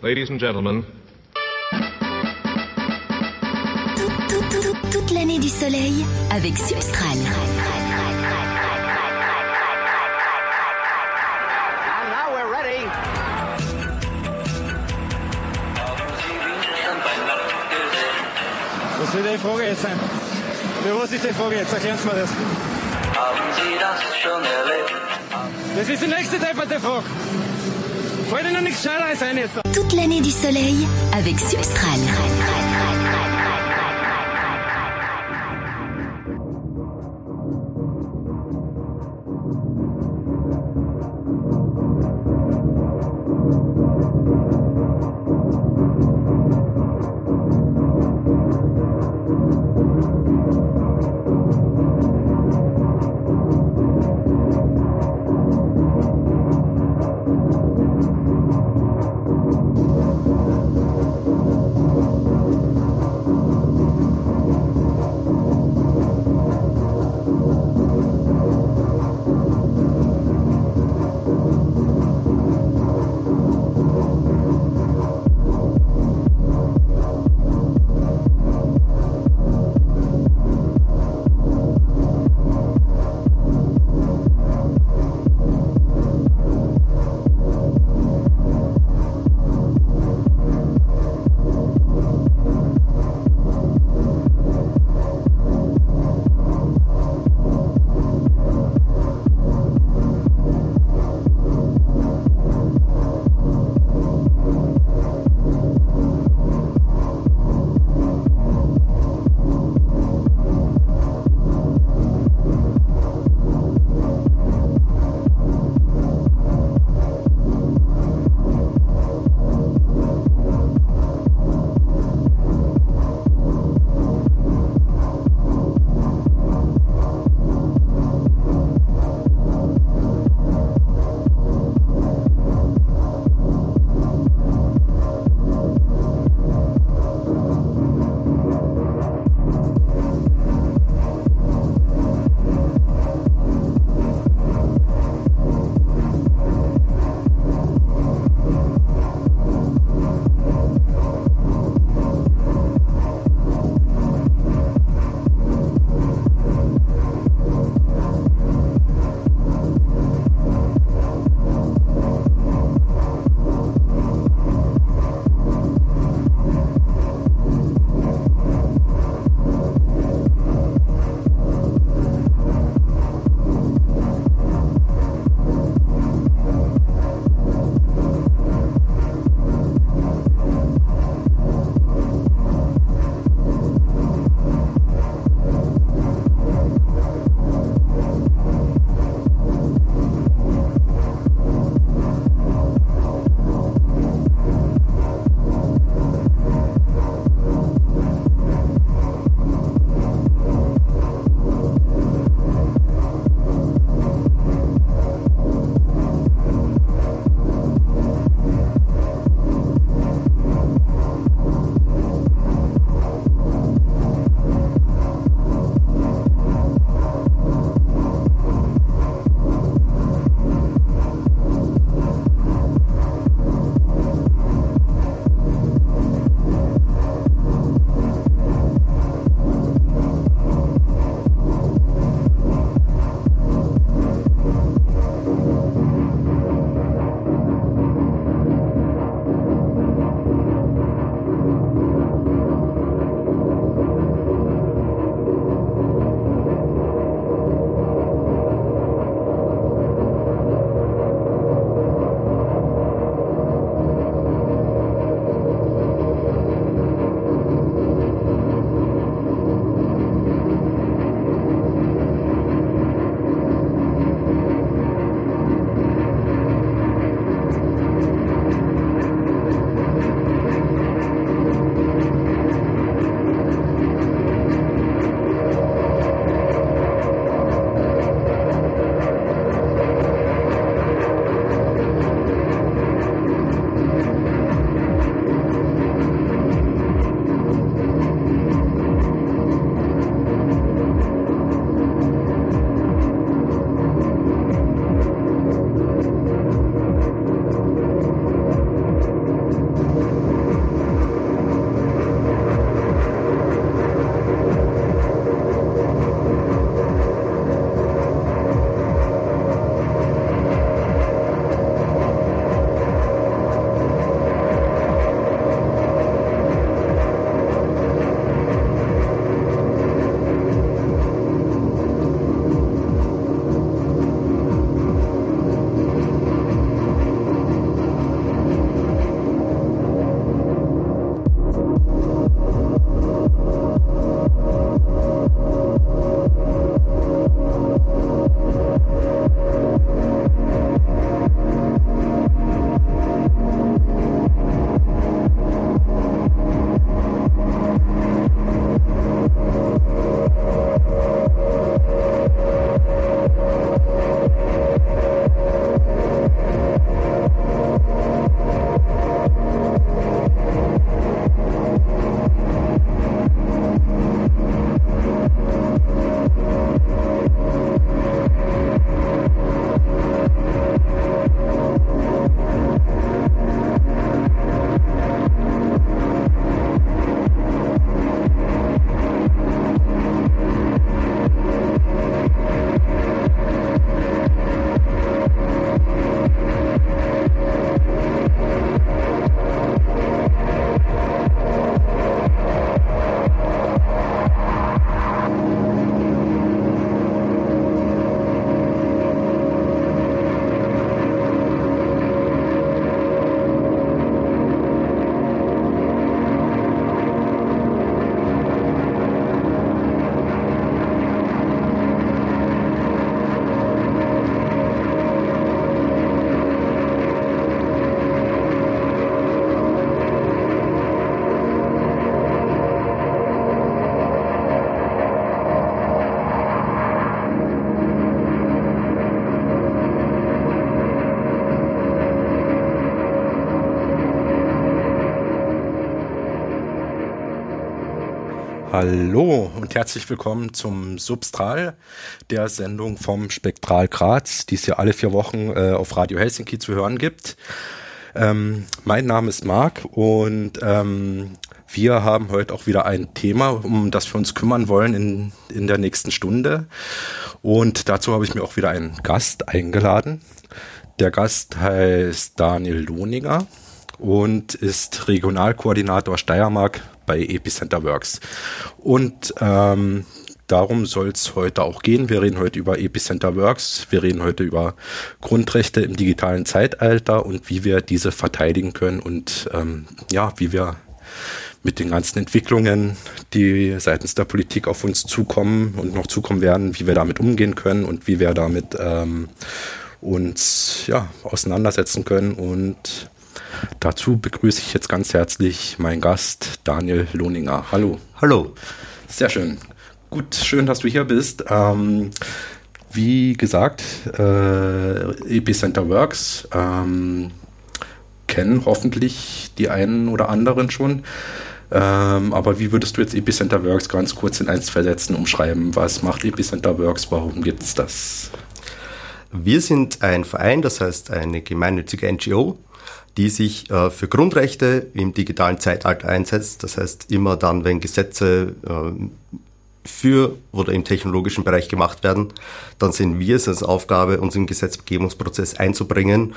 Ladies and gentlemen. Toute l'année du soleil avec Substral. And now we're ready. Was will die Frage jetzt sein? Für was ist die Frage jetzt? Erklären Sie mir das. Haben Sie das schon erlebt? Das ist die nächste depperte Frage. Toute l'année du soleil avec Substral. Hallo und herzlich willkommen zum Substral, der Sendung vom Spektral Graz, die es ja alle vier Wochen äh, auf Radio Helsinki zu hören gibt. Ähm, mein Name ist Marc und ähm, wir haben heute auch wieder ein Thema, um das wir uns kümmern wollen in, in der nächsten Stunde. Und dazu habe ich mir auch wieder einen Gast eingeladen. Der Gast heißt Daniel Lohninger und ist Regionalkoordinator Steiermark bei Epicenter Works. Und ähm, darum soll es heute auch gehen. Wir reden heute über Epicenter Works. Wir reden heute über Grundrechte im digitalen Zeitalter und wie wir diese verteidigen können und ähm, ja, wie wir mit den ganzen Entwicklungen, die seitens der Politik auf uns zukommen und noch zukommen werden, wie wir damit umgehen können und wie wir damit ähm, uns ja, auseinandersetzen können und Dazu begrüße ich jetzt ganz herzlich meinen Gast Daniel Lohninger. Hallo. Hallo. Sehr schön. Gut, schön, dass du hier bist. Ähm, wie gesagt, äh, Epicenter Works ähm, kennen hoffentlich die einen oder anderen schon. Ähm, aber wie würdest du jetzt Epicenter Works ganz kurz in eins versetzen, umschreiben? Was macht Epicenter Works? Warum gibt es das? Wir sind ein Verein, das heißt eine gemeinnützige NGO, die sich äh, für Grundrechte im digitalen Zeitalter einsetzt. Das heißt, immer dann, wenn Gesetze äh, für oder im technologischen Bereich gemacht werden, dann sehen wir es als Aufgabe, uns im Gesetzgebungsprozess einzubringen,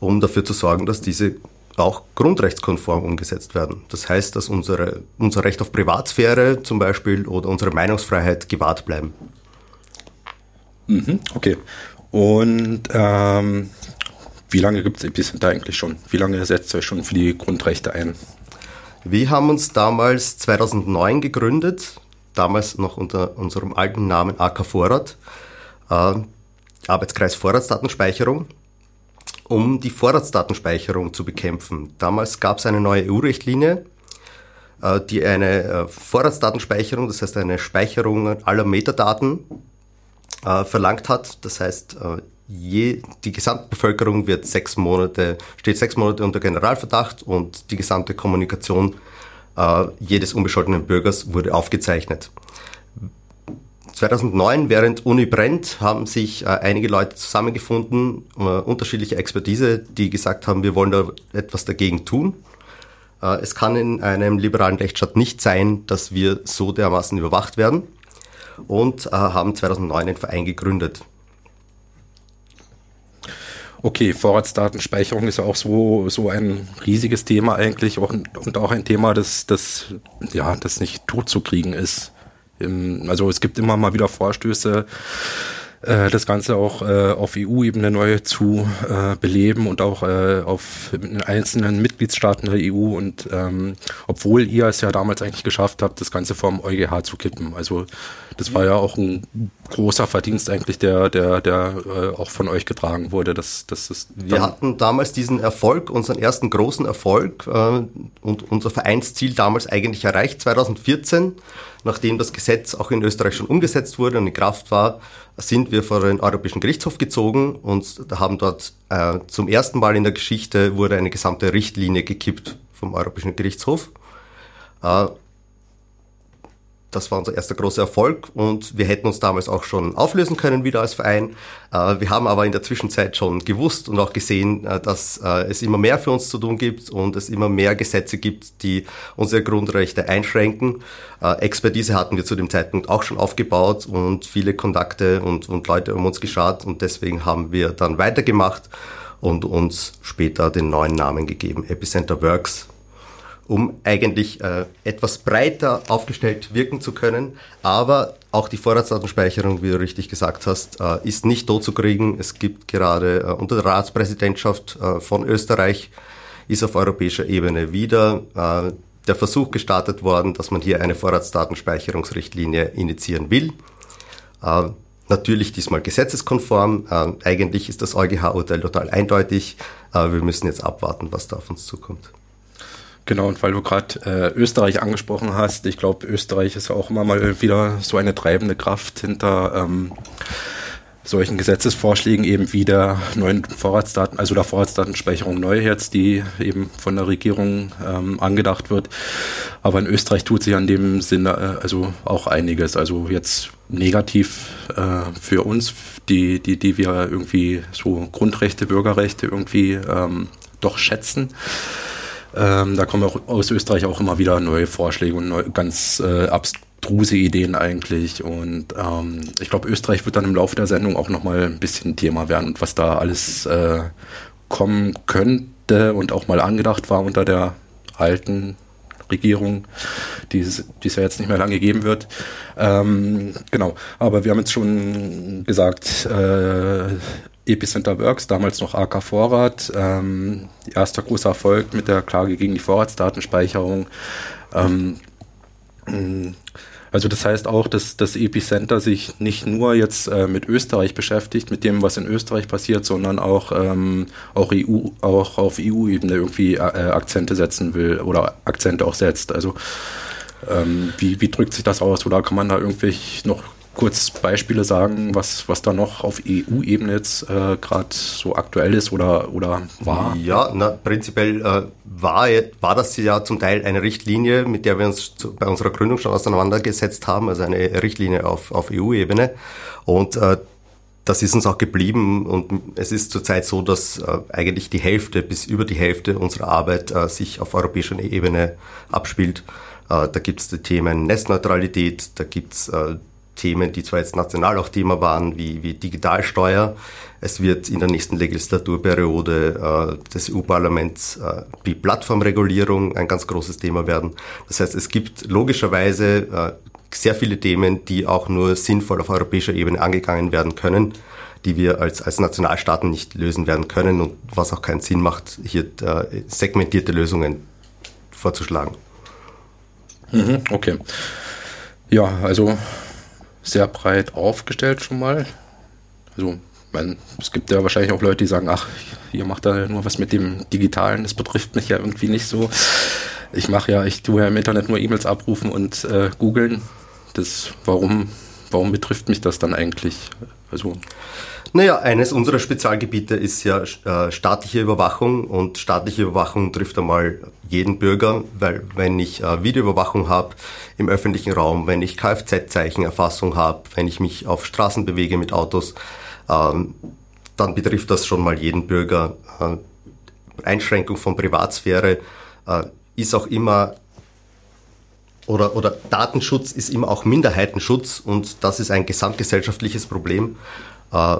um dafür zu sorgen, dass diese auch grundrechtskonform umgesetzt werden. Das heißt, dass unsere, unser Recht auf Privatsphäre zum Beispiel oder unsere Meinungsfreiheit gewahrt bleiben. Mhm, okay. Und ähm, wie lange gibt es Epicenter eigentlich schon? Wie lange setzt ihr euch schon für die Grundrechte ein? Wir haben uns damals 2009 gegründet, damals noch unter unserem alten Namen AK Vorrat, äh, Arbeitskreis Vorratsdatenspeicherung, um die Vorratsdatenspeicherung zu bekämpfen. Damals gab es eine neue EU-Richtlinie, äh, die eine äh, Vorratsdatenspeicherung, das heißt eine Speicherung aller Metadaten, äh, verlangt hat. Das heißt, äh, je, die Gesamtbevölkerung wird sechs Monate, steht sechs Monate unter Generalverdacht und die gesamte Kommunikation äh, jedes unbescholtenen Bürgers wurde aufgezeichnet. 2009, während Uni brennt, haben sich äh, einige Leute zusammengefunden, äh, unterschiedliche Expertise, die gesagt haben, wir wollen da etwas dagegen tun. Äh, es kann in einem liberalen Rechtsstaat nicht sein, dass wir so dermaßen überwacht werden und äh, haben 2009 einen Verein gegründet. Okay, Vorratsdatenspeicherung ist ja auch so, so ein riesiges Thema eigentlich auch, und auch ein Thema, das, das, ja, das nicht totzukriegen ist. Also es gibt immer mal wieder Vorstöße, äh, das Ganze auch äh, auf EU-Ebene neu zu äh, beleben und auch äh, auf in einzelnen Mitgliedstaaten der EU. Und ähm, obwohl ihr es ja damals eigentlich geschafft habt, das Ganze vom EuGH zu kippen. Also das war ja auch ein großer Verdienst eigentlich, der, der, der äh, auch von euch getragen wurde. Dass, dass es Wir hatten damals diesen Erfolg, unseren ersten großen Erfolg äh, und unser Vereinsziel damals eigentlich erreicht, 2014, nachdem das Gesetz auch in Österreich schon umgesetzt wurde und in Kraft war, sind wir vor den Europäischen Gerichtshof gezogen und haben dort äh, zum ersten Mal in der Geschichte wurde eine gesamte Richtlinie gekippt vom Europäischen Gerichtshof. Äh, das war unser erster großer Erfolg und wir hätten uns damals auch schon auflösen können wieder als Verein. Äh, wir haben aber in der Zwischenzeit schon gewusst und auch gesehen, äh, dass äh, es immer mehr für uns zu tun gibt und es immer mehr Gesetze gibt, die unsere Grundrechte einschränken. Expertise hatten wir zu dem Zeitpunkt auch schon aufgebaut und viele Kontakte und, und Leute um uns geschaut und deswegen haben wir dann weitergemacht und uns später den neuen Namen gegeben, Epicenter Works um eigentlich äh, etwas breiter aufgestellt wirken zu können. Aber auch die Vorratsdatenspeicherung, wie du richtig gesagt hast, äh, ist nicht tot zu kriegen. Es gibt gerade äh, unter der Ratspräsidentschaft äh, von Österreich ist auf europäischer Ebene wieder äh, der Versuch gestartet worden, dass man hier eine Vorratsdatenspeicherungsrichtlinie initiieren will. Äh, natürlich diesmal gesetzeskonform. Äh, eigentlich ist das EuGH-Urteil total eindeutig. Äh, wir müssen jetzt abwarten, was da auf uns zukommt. Genau, und weil du gerade äh, Österreich angesprochen hast, ich glaube, Österreich ist auch immer mal wieder so eine treibende Kraft hinter ähm, solchen Gesetzesvorschlägen eben wieder neuen Vorratsdaten, also der Vorratsdatenspeicherung neu jetzt, die eben von der Regierung ähm, angedacht wird. Aber in Österreich tut sich an dem Sinne äh, also auch einiges. Also jetzt negativ äh, für uns, die, die, die wir irgendwie so Grundrechte, Bürgerrechte irgendwie ähm, doch schätzen. Ähm, da kommen auch aus Österreich auch immer wieder neue Vorschläge und neu, ganz äh, abstruse Ideen eigentlich. Und ähm, ich glaube, Österreich wird dann im Laufe der Sendung auch nochmal ein bisschen Thema werden und was da alles äh, kommen könnte und auch mal angedacht war unter der alten Regierung, die es, die es ja jetzt nicht mehr lange geben wird. Ähm, genau, aber wir haben jetzt schon gesagt, äh, Epicenter Works, damals noch AK Vorrat, ähm, erster großer Erfolg mit der Klage gegen die Vorratsdatenspeicherung. Ähm, also das heißt auch, dass das Epicenter sich nicht nur jetzt äh, mit Österreich beschäftigt, mit dem, was in Österreich passiert, sondern auch, ähm, auch, EU, auch auf EU-Ebene irgendwie äh, Akzente setzen will oder Akzente auch setzt. Also ähm, wie, wie drückt sich das aus? Oder kann man da irgendwie noch kurz Beispiele sagen, was, was da noch auf EU-Ebene jetzt äh, gerade so aktuell ist oder, oder war? Ja, na, prinzipiell äh, war, war das ja zum Teil eine Richtlinie, mit der wir uns zu, bei unserer Gründung schon auseinandergesetzt haben, also eine Richtlinie auf, auf EU-Ebene. Und äh, das ist uns auch geblieben und es ist zurzeit so, dass äh, eigentlich die Hälfte bis über die Hälfte unserer Arbeit äh, sich auf europäischer Ebene abspielt. Äh, da gibt es die Themen Netzneutralität, da gibt es äh, Themen, die zwar jetzt national auch Thema waren, wie, wie Digitalsteuer. Es wird in der nächsten Legislaturperiode äh, des EU-Parlaments äh, die Plattformregulierung ein ganz großes Thema werden. Das heißt, es gibt logischerweise äh, sehr viele Themen, die auch nur sinnvoll auf europäischer Ebene angegangen werden können, die wir als, als Nationalstaaten nicht lösen werden können und was auch keinen Sinn macht, hier äh, segmentierte Lösungen vorzuschlagen. Mhm, okay. Ja, also sehr breit aufgestellt schon mal. Also man, es gibt ja wahrscheinlich auch Leute, die sagen, ach, ihr macht da nur was mit dem Digitalen, das betrifft mich ja irgendwie nicht so. Ich mache ja, ich tue ja im Internet nur E-Mails abrufen und äh, googeln. Das, warum, warum betrifft mich das dann eigentlich? Also naja, eines unserer Spezialgebiete ist ja äh, staatliche Überwachung und staatliche Überwachung trifft einmal jeden Bürger, weil wenn ich äh, Videoüberwachung habe im öffentlichen Raum, wenn ich Kfz-Zeichenerfassung habe, wenn ich mich auf Straßen bewege mit Autos, ähm, dann betrifft das schon mal jeden Bürger. Äh, Einschränkung von Privatsphäre äh, ist auch immer oder, oder Datenschutz ist immer auch Minderheitenschutz und das ist ein gesamtgesellschaftliches Problem. Äh,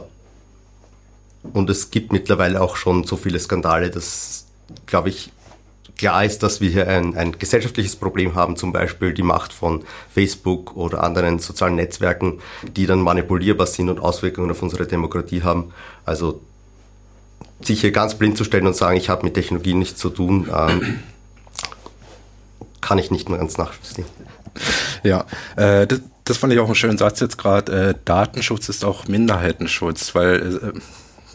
und es gibt mittlerweile auch schon so viele Skandale, dass, glaube ich, klar ist, dass wir hier ein, ein gesellschaftliches Problem haben, zum Beispiel die Macht von Facebook oder anderen sozialen Netzwerken, die dann manipulierbar sind und Auswirkungen auf unsere Demokratie haben. Also sich hier ganz blind zu stellen und sagen, ich habe mit Technologie nichts zu tun, ähm, kann ich nicht mehr ganz nachvollziehen. Ja, äh, das, das fand ich auch einen schönen Satz jetzt gerade. Äh, Datenschutz ist auch Minderheitenschutz, weil äh,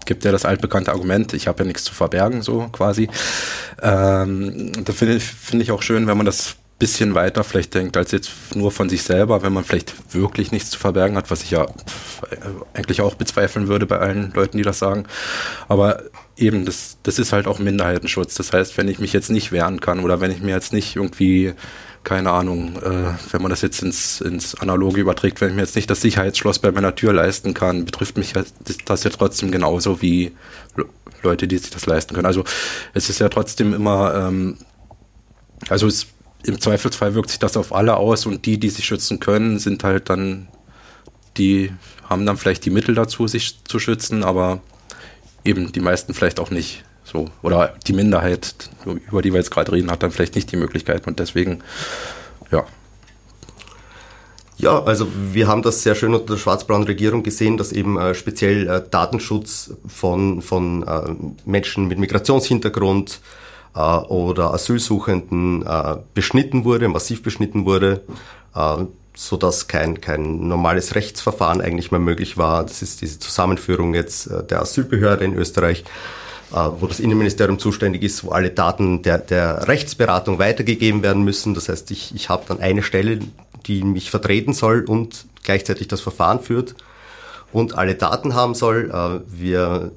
gibt ja das altbekannte Argument, ich habe ja nichts zu verbergen, so quasi. Ähm, da finde ich, find ich auch schön, wenn man das bisschen weiter vielleicht denkt, als jetzt nur von sich selber, wenn man vielleicht wirklich nichts zu verbergen hat, was ich ja eigentlich auch bezweifeln würde bei allen Leuten, die das sagen. Aber eben, das, das ist halt auch Minderheitenschutz. Das heißt, wenn ich mich jetzt nicht wehren kann oder wenn ich mir jetzt nicht irgendwie keine Ahnung, äh, wenn man das jetzt ins, ins Analoge überträgt, wenn ich mir jetzt nicht das Sicherheitsschloss bei meiner Tür leisten kann, betrifft mich das ja trotzdem genauso wie Leute, die sich das leisten können. Also es ist ja trotzdem immer, ähm, also es, im Zweifelsfall wirkt sich das auf alle aus und die, die sich schützen können, sind halt dann, die haben dann vielleicht die Mittel dazu, sich zu schützen, aber eben die meisten vielleicht auch nicht. So, oder die Minderheit, über die wir jetzt gerade reden, hat dann vielleicht nicht die Möglichkeit und deswegen, ja. Ja, also wir haben das sehr schön unter der schwarz-blauen Regierung gesehen, dass eben äh, speziell äh, Datenschutz von, von äh, Menschen mit Migrationshintergrund äh, oder Asylsuchenden äh, beschnitten wurde, massiv beschnitten wurde, äh, so dass kein, kein normales Rechtsverfahren eigentlich mehr möglich war. Das ist diese Zusammenführung jetzt der Asylbehörde in Österreich wo das Innenministerium zuständig ist, wo alle Daten der, der Rechtsberatung weitergegeben werden müssen. Das heißt, ich, ich habe dann eine Stelle, die mich vertreten soll und gleichzeitig das Verfahren führt. und alle Daten haben soll. Äh, wir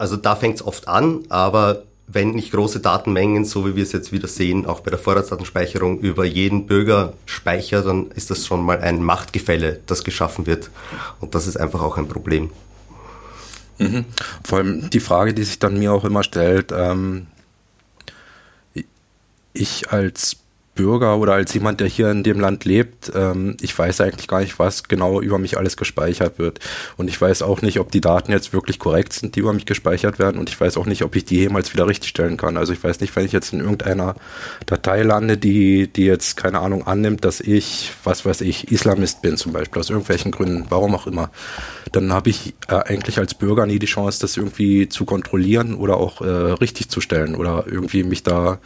also da fängt es oft an, aber wenn nicht große Datenmengen, so wie wir es jetzt wieder sehen, auch bei der Vorratsdatenspeicherung über jeden Bürger speichert, dann ist das schon mal ein Machtgefälle, das geschaffen wird. Und das ist einfach auch ein Problem. Mhm. Vor allem die Frage, die sich dann mir auch immer stellt, ähm, ich als Bürger oder als jemand, der hier in dem Land lebt, ähm, ich weiß eigentlich gar nicht, was genau über mich alles gespeichert wird. Und ich weiß auch nicht, ob die Daten jetzt wirklich korrekt sind, die über mich gespeichert werden. Und ich weiß auch nicht, ob ich die jemals wieder richtigstellen kann. Also ich weiß nicht, wenn ich jetzt in irgendeiner Datei lande, die, die jetzt, keine Ahnung, annimmt, dass ich, was weiß ich, Islamist bin zum Beispiel, aus irgendwelchen Gründen, warum auch immer, dann habe ich äh, eigentlich als Bürger nie die Chance, das irgendwie zu kontrollieren oder auch äh, richtig zu stellen oder irgendwie mich da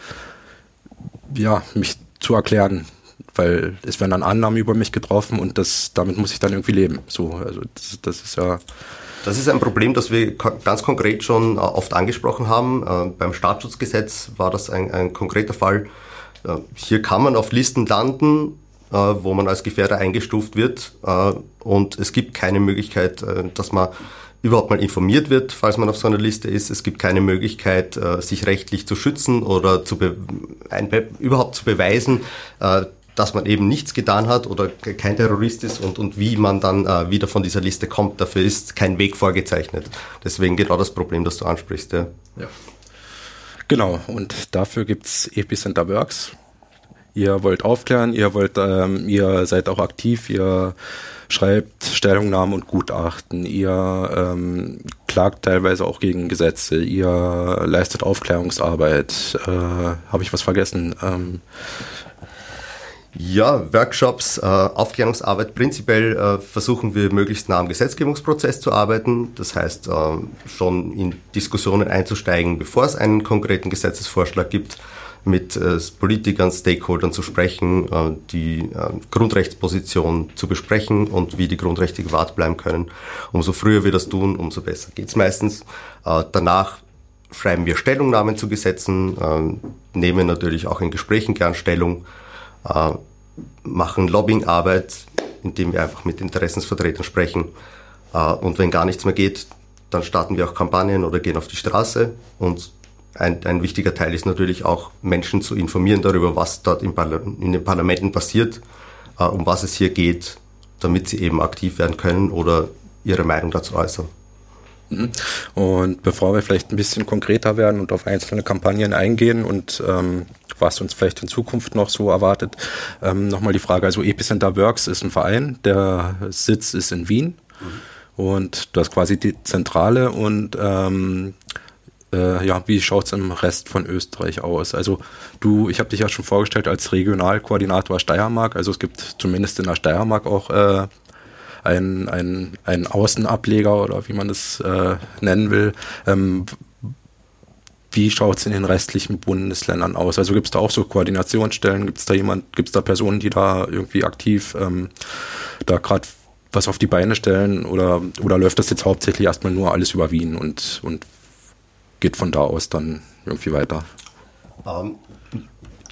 ja, mich zu erklären, weil es werden dann Annahmen über mich getroffen und das, damit muss ich dann irgendwie leben. So, also das, das ist ja. Das ist ein Problem, das wir ganz konkret schon äh, oft angesprochen haben. Äh, beim Staatsschutzgesetz war das ein, ein konkreter Fall. Äh, hier kann man auf Listen landen, wo man als Gefährder eingestuft wird und es gibt keine Möglichkeit, dass man überhaupt mal informiert wird, falls man auf so einer Liste ist. Es gibt keine Möglichkeit, äh, sich rechtlich zu schützen oder zu überhaupt zu beweisen, äh, dass man eben nichts getan hat oder kein Terrorist ist und, und wie man dann äh, wieder von dieser Liste kommt. Dafür ist kein Weg vorgezeichnet. Deswegen genau das Problem, das du ansprichst. Ja. ja. Genau, und dafür gibt's Epicenter Works. Ihr wollt aufklären, ihr wollt, ähm, ihr seid auch aktiv, ihr schreibt Stellungnahmen und Gutachten, ihr ähm, klagt teilweise auch gegen Gesetze, ihr leistet Aufklärungsarbeit. Äh, Habe ich was vergessen? Ähm, ja, Workshops, äh, Aufklärungsarbeit. Prinzipiell äh, versuchen wir möglichst nah am Gesetzgebungsprozess zu arbeiten. Das heißt, äh, schon in Diskussionen einzusteigen, bevor es einen konkreten Gesetzesvorschlag gibt mit äh, Politikern, Stakeholdern zu sprechen, äh, die äh, Grundrechtsposition zu besprechen und wie die Grundrechte gewahrt bleiben können. Umso früher wir das tun, umso besser geht's meistens. Äh, danach schreiben wir Stellungnahmen zu Gesetzen, nehmen natürlich auch in Gesprächen gern Stellung, machen Lobbyingarbeit, indem wir einfach mit Interessensvertretern sprechen. Und wenn gar nichts mehr geht, dann starten wir auch Kampagnen oder gehen auf die Straße und ein, ein wichtiger Teil ist natürlich auch, Menschen zu informieren darüber, was dort in, in den Parlamenten passiert, äh, um was es hier geht, damit sie eben aktiv werden können oder ihre Meinung dazu äußern. Mhm. Und bevor wir vielleicht ein bisschen konkreter werden und auf einzelne Kampagnen eingehen und ähm, was uns vielleicht in Zukunft noch so erwartet, ähm, nochmal die Frage, also Epicenter Works ist ein Verein, der Sitz ist in Wien mhm. und das ist quasi die Zentrale und ähm, äh, ja, wie schaut es im Rest von Österreich aus? Also du, ich habe dich ja schon vorgestellt als Regionalkoordinator Steiermark, also es gibt zumindest in der Steiermark auch äh, einen, einen, Außenableger oder wie man das äh, nennen will. Ähm, wie schaut es in den restlichen Bundesländern aus? Also gibt es da auch so Koordinationsstellen? Gibt es da jemand, gibt es da Personen, die da irgendwie aktiv ähm, da gerade was auf die Beine stellen oder, oder läuft das jetzt hauptsächlich erstmal nur alles über Wien und, und geht von da aus dann irgendwie weiter? Ähm,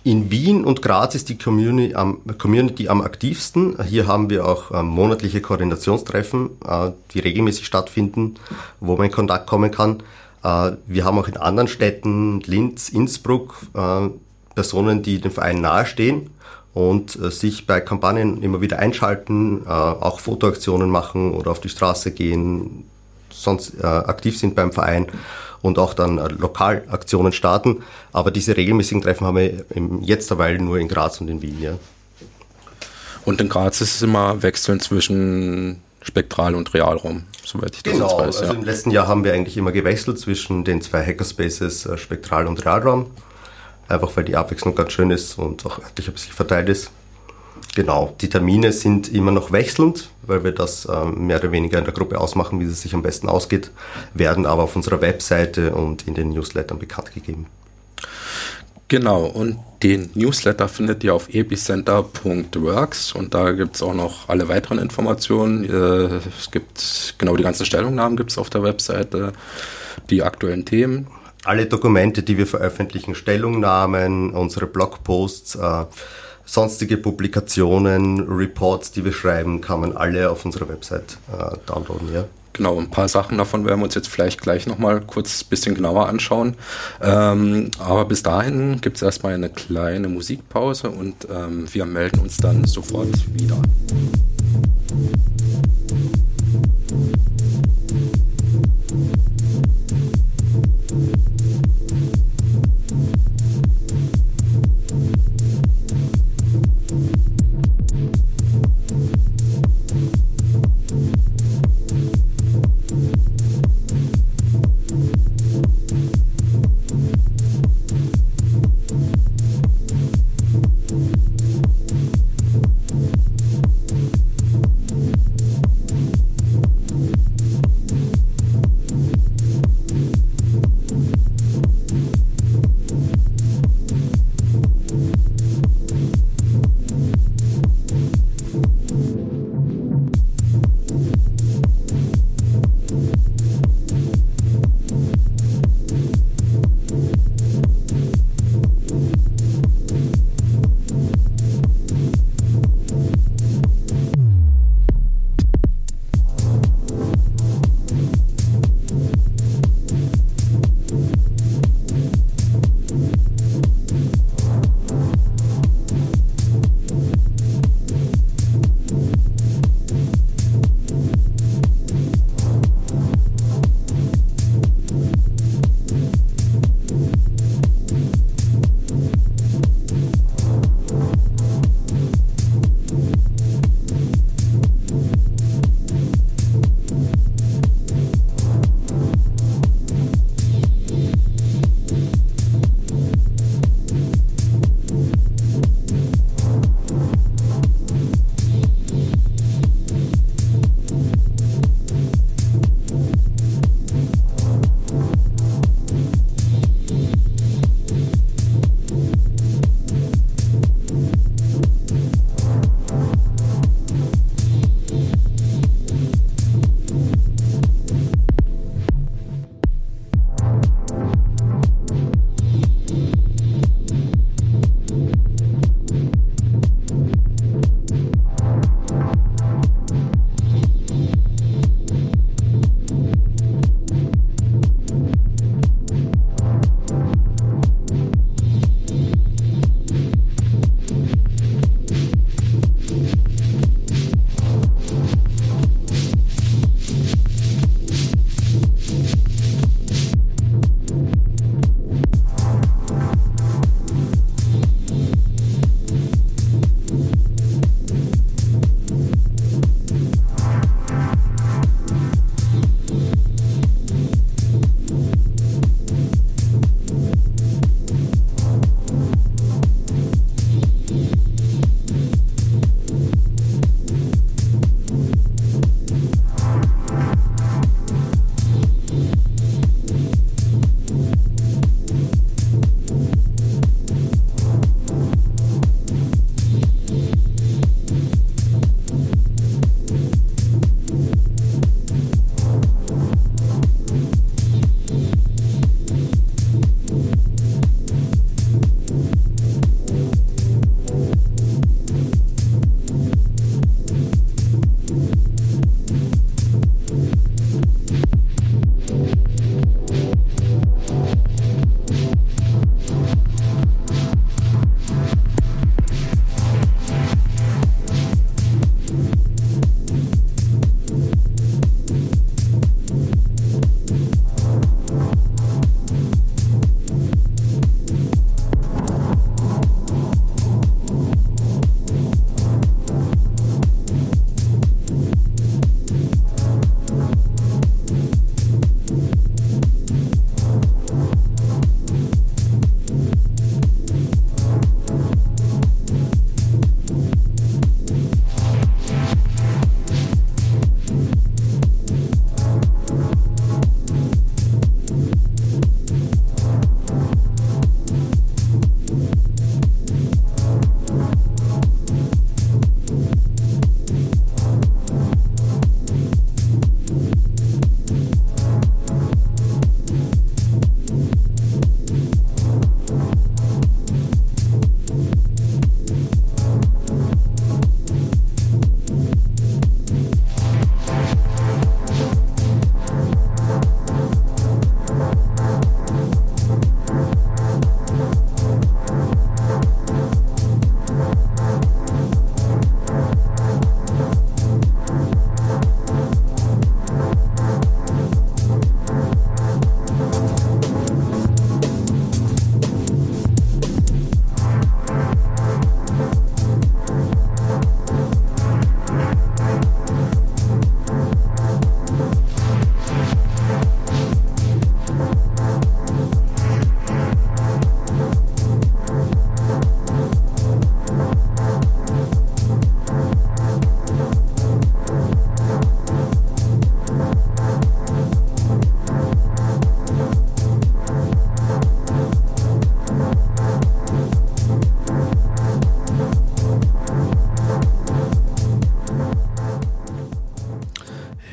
in Wien und Graz ist die Community am, Community am aktivsten. Hier haben wir auch ähm, monatliche Koordinationstreffen, äh, die regelmäßig stattfinden, wo man in Kontakt kommen kann. Äh, wir haben auch in anderen Städten, Linz, Innsbruck, äh, Personen, die dem Verein nahestehen und äh, sich bei Kampagnen immer wieder einschalten, äh, auch Fotoaktionen machen oder auf die Straße gehen, sonst äh, aktiv sind beim Verein und auch dann äh, Lokalaktionen starten. Aber diese regelmäßigen Treffen haben wir jetzt derweil nur in Graz und in Wien. Ja. Und in Graz ist es immer Wechseln zwischen Spektral und Realraum, soweit ich das genau, weiß. Also ja. im letzten Jahr haben wir eigentlich immer gewechselt zwischen den zwei Hackerspaces äh, Spektral und Realraum. Einfach weil die Abwechslung ganz schön ist und auch örtlich ein bisschen verteilt ist. Genau, die Termine sind immer noch wechselnd, weil wir das ähm, mehr oder weniger in der Gruppe ausmachen, wie es sich am besten ausgeht, werden aber auf unserer Webseite und in den Newslettern bekannt gegeben. Genau, und den Newsletter findet ihr auf epicenter.works und da gibt es auch noch alle weiteren Informationen. Äh, es gibt genau die ganzen Stellungnahmen gibt es auf der Webseite, die aktuellen Themen. Alle Dokumente, die wir veröffentlichen, Stellungnahmen, unsere Blogposts, äh, sonstige Publikationen, Reports, die wir schreiben, kann man alle auf unserer Website äh, downloaden. Ja. Genau, ein paar Sachen davon werden wir uns jetzt vielleicht gleich nochmal kurz ein bisschen genauer anschauen. Ähm, aber bis dahin gibt es erstmal eine kleine Musikpause und ähm, wir melden uns dann sofort wieder.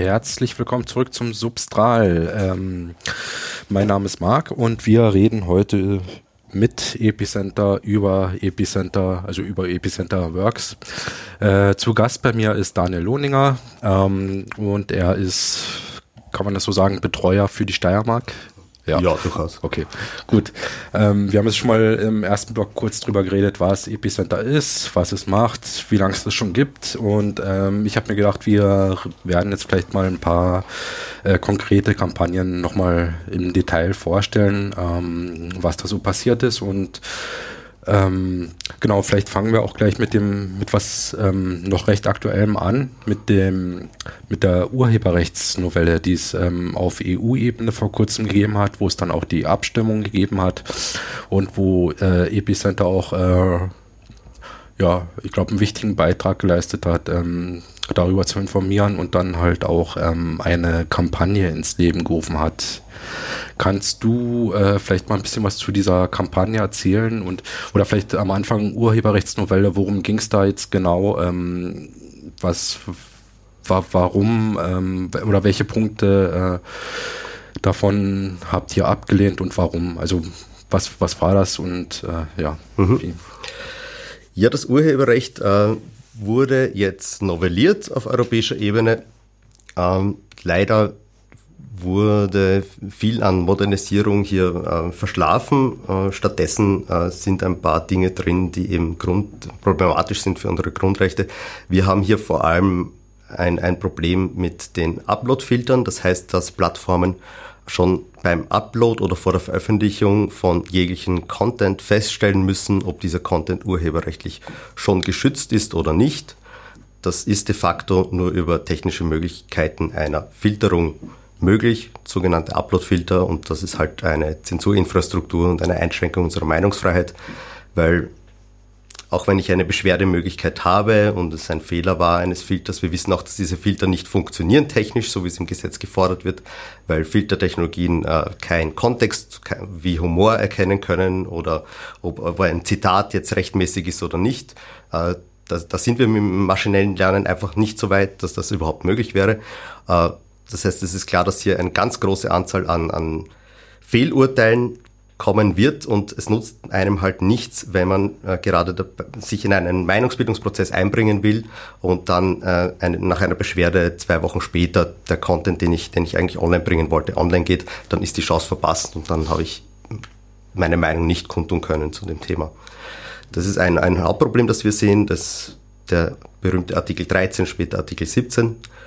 Herzlich willkommen zurück zum Substral. Ähm, mein Name ist Marc und wir reden heute mit Epicenter über Epicenter, also über Epicenter Works. Äh, zu Gast bei mir ist Daniel Lohninger ähm, und er ist, kann man das so sagen, Betreuer für die Steiermark. Ja, ja durchaus. Okay, gut. Ähm, wir haben jetzt schon mal im ersten Blog kurz drüber geredet, was Epicenter ist, was es macht, wie lange es das schon gibt. Und ähm, ich habe mir gedacht, wir werden jetzt vielleicht mal ein paar äh, konkrete Kampagnen nochmal im Detail vorstellen, ähm, was da so passiert ist und ähm, genau, vielleicht fangen wir auch gleich mit dem, mit was ähm, noch recht aktuellem an, mit dem, mit der Urheberrechtsnovelle, die es ähm, auf EU-Ebene vor kurzem gegeben hat, wo es dann auch die Abstimmung gegeben hat und wo äh, Epicenter auch, äh, ja, ich glaube, einen wichtigen Beitrag geleistet hat, ähm, darüber zu informieren und dann halt auch ähm, eine Kampagne ins Leben gerufen hat. Kannst du äh, vielleicht mal ein bisschen was zu dieser Kampagne erzählen und oder vielleicht am Anfang Urheberrechtsnovelle, worum ging es da jetzt genau? Ähm, was wa warum ähm, oder welche Punkte äh, davon habt ihr abgelehnt und warum? Also was, was war das und äh, ja. Mhm. Ja, das Urheberrecht äh, wurde jetzt novelliert auf europäischer Ebene. Ähm, leider wurde viel an Modernisierung hier äh, verschlafen. Äh, stattdessen äh, sind ein paar Dinge drin, die eben problematisch sind für unsere Grundrechte. Wir haben hier vor allem ein, ein Problem mit den Upload-Filtern. Das heißt, dass Plattformen schon beim Upload oder vor der Veröffentlichung von jeglichen Content feststellen müssen, ob dieser Content urheberrechtlich schon geschützt ist oder nicht. Das ist de facto nur über technische Möglichkeiten einer Filterung möglich, sogenannte Upload-Filter, und das ist halt eine Zensurinfrastruktur und eine Einschränkung unserer Meinungsfreiheit, weil auch wenn ich eine Beschwerdemöglichkeit habe und es ein Fehler war eines Filters, wir wissen auch, dass diese Filter nicht funktionieren technisch, so wie es im Gesetz gefordert wird, weil Filtertechnologien äh, keinen Kontext kein, wie Humor erkennen können oder ob, ob, ein Zitat jetzt rechtmäßig ist oder nicht. Äh, da, da, sind wir mit dem maschinellen Lernen einfach nicht so weit, dass das überhaupt möglich wäre. Äh, das heißt, es ist klar, dass hier eine ganz große Anzahl an, an Fehlurteilen kommen wird und es nutzt einem halt nichts, wenn man äh, gerade da, sich in einen Meinungsbildungsprozess einbringen will und dann äh, eine, nach einer Beschwerde zwei Wochen später der Content, den ich, den ich eigentlich online bringen wollte, online geht, dann ist die Chance verpasst und dann habe ich meine Meinung nicht kundtun können zu dem Thema. Das ist ein, ein Hauptproblem, das wir sehen, dass der berühmte Artikel 13, später Artikel 17 äh,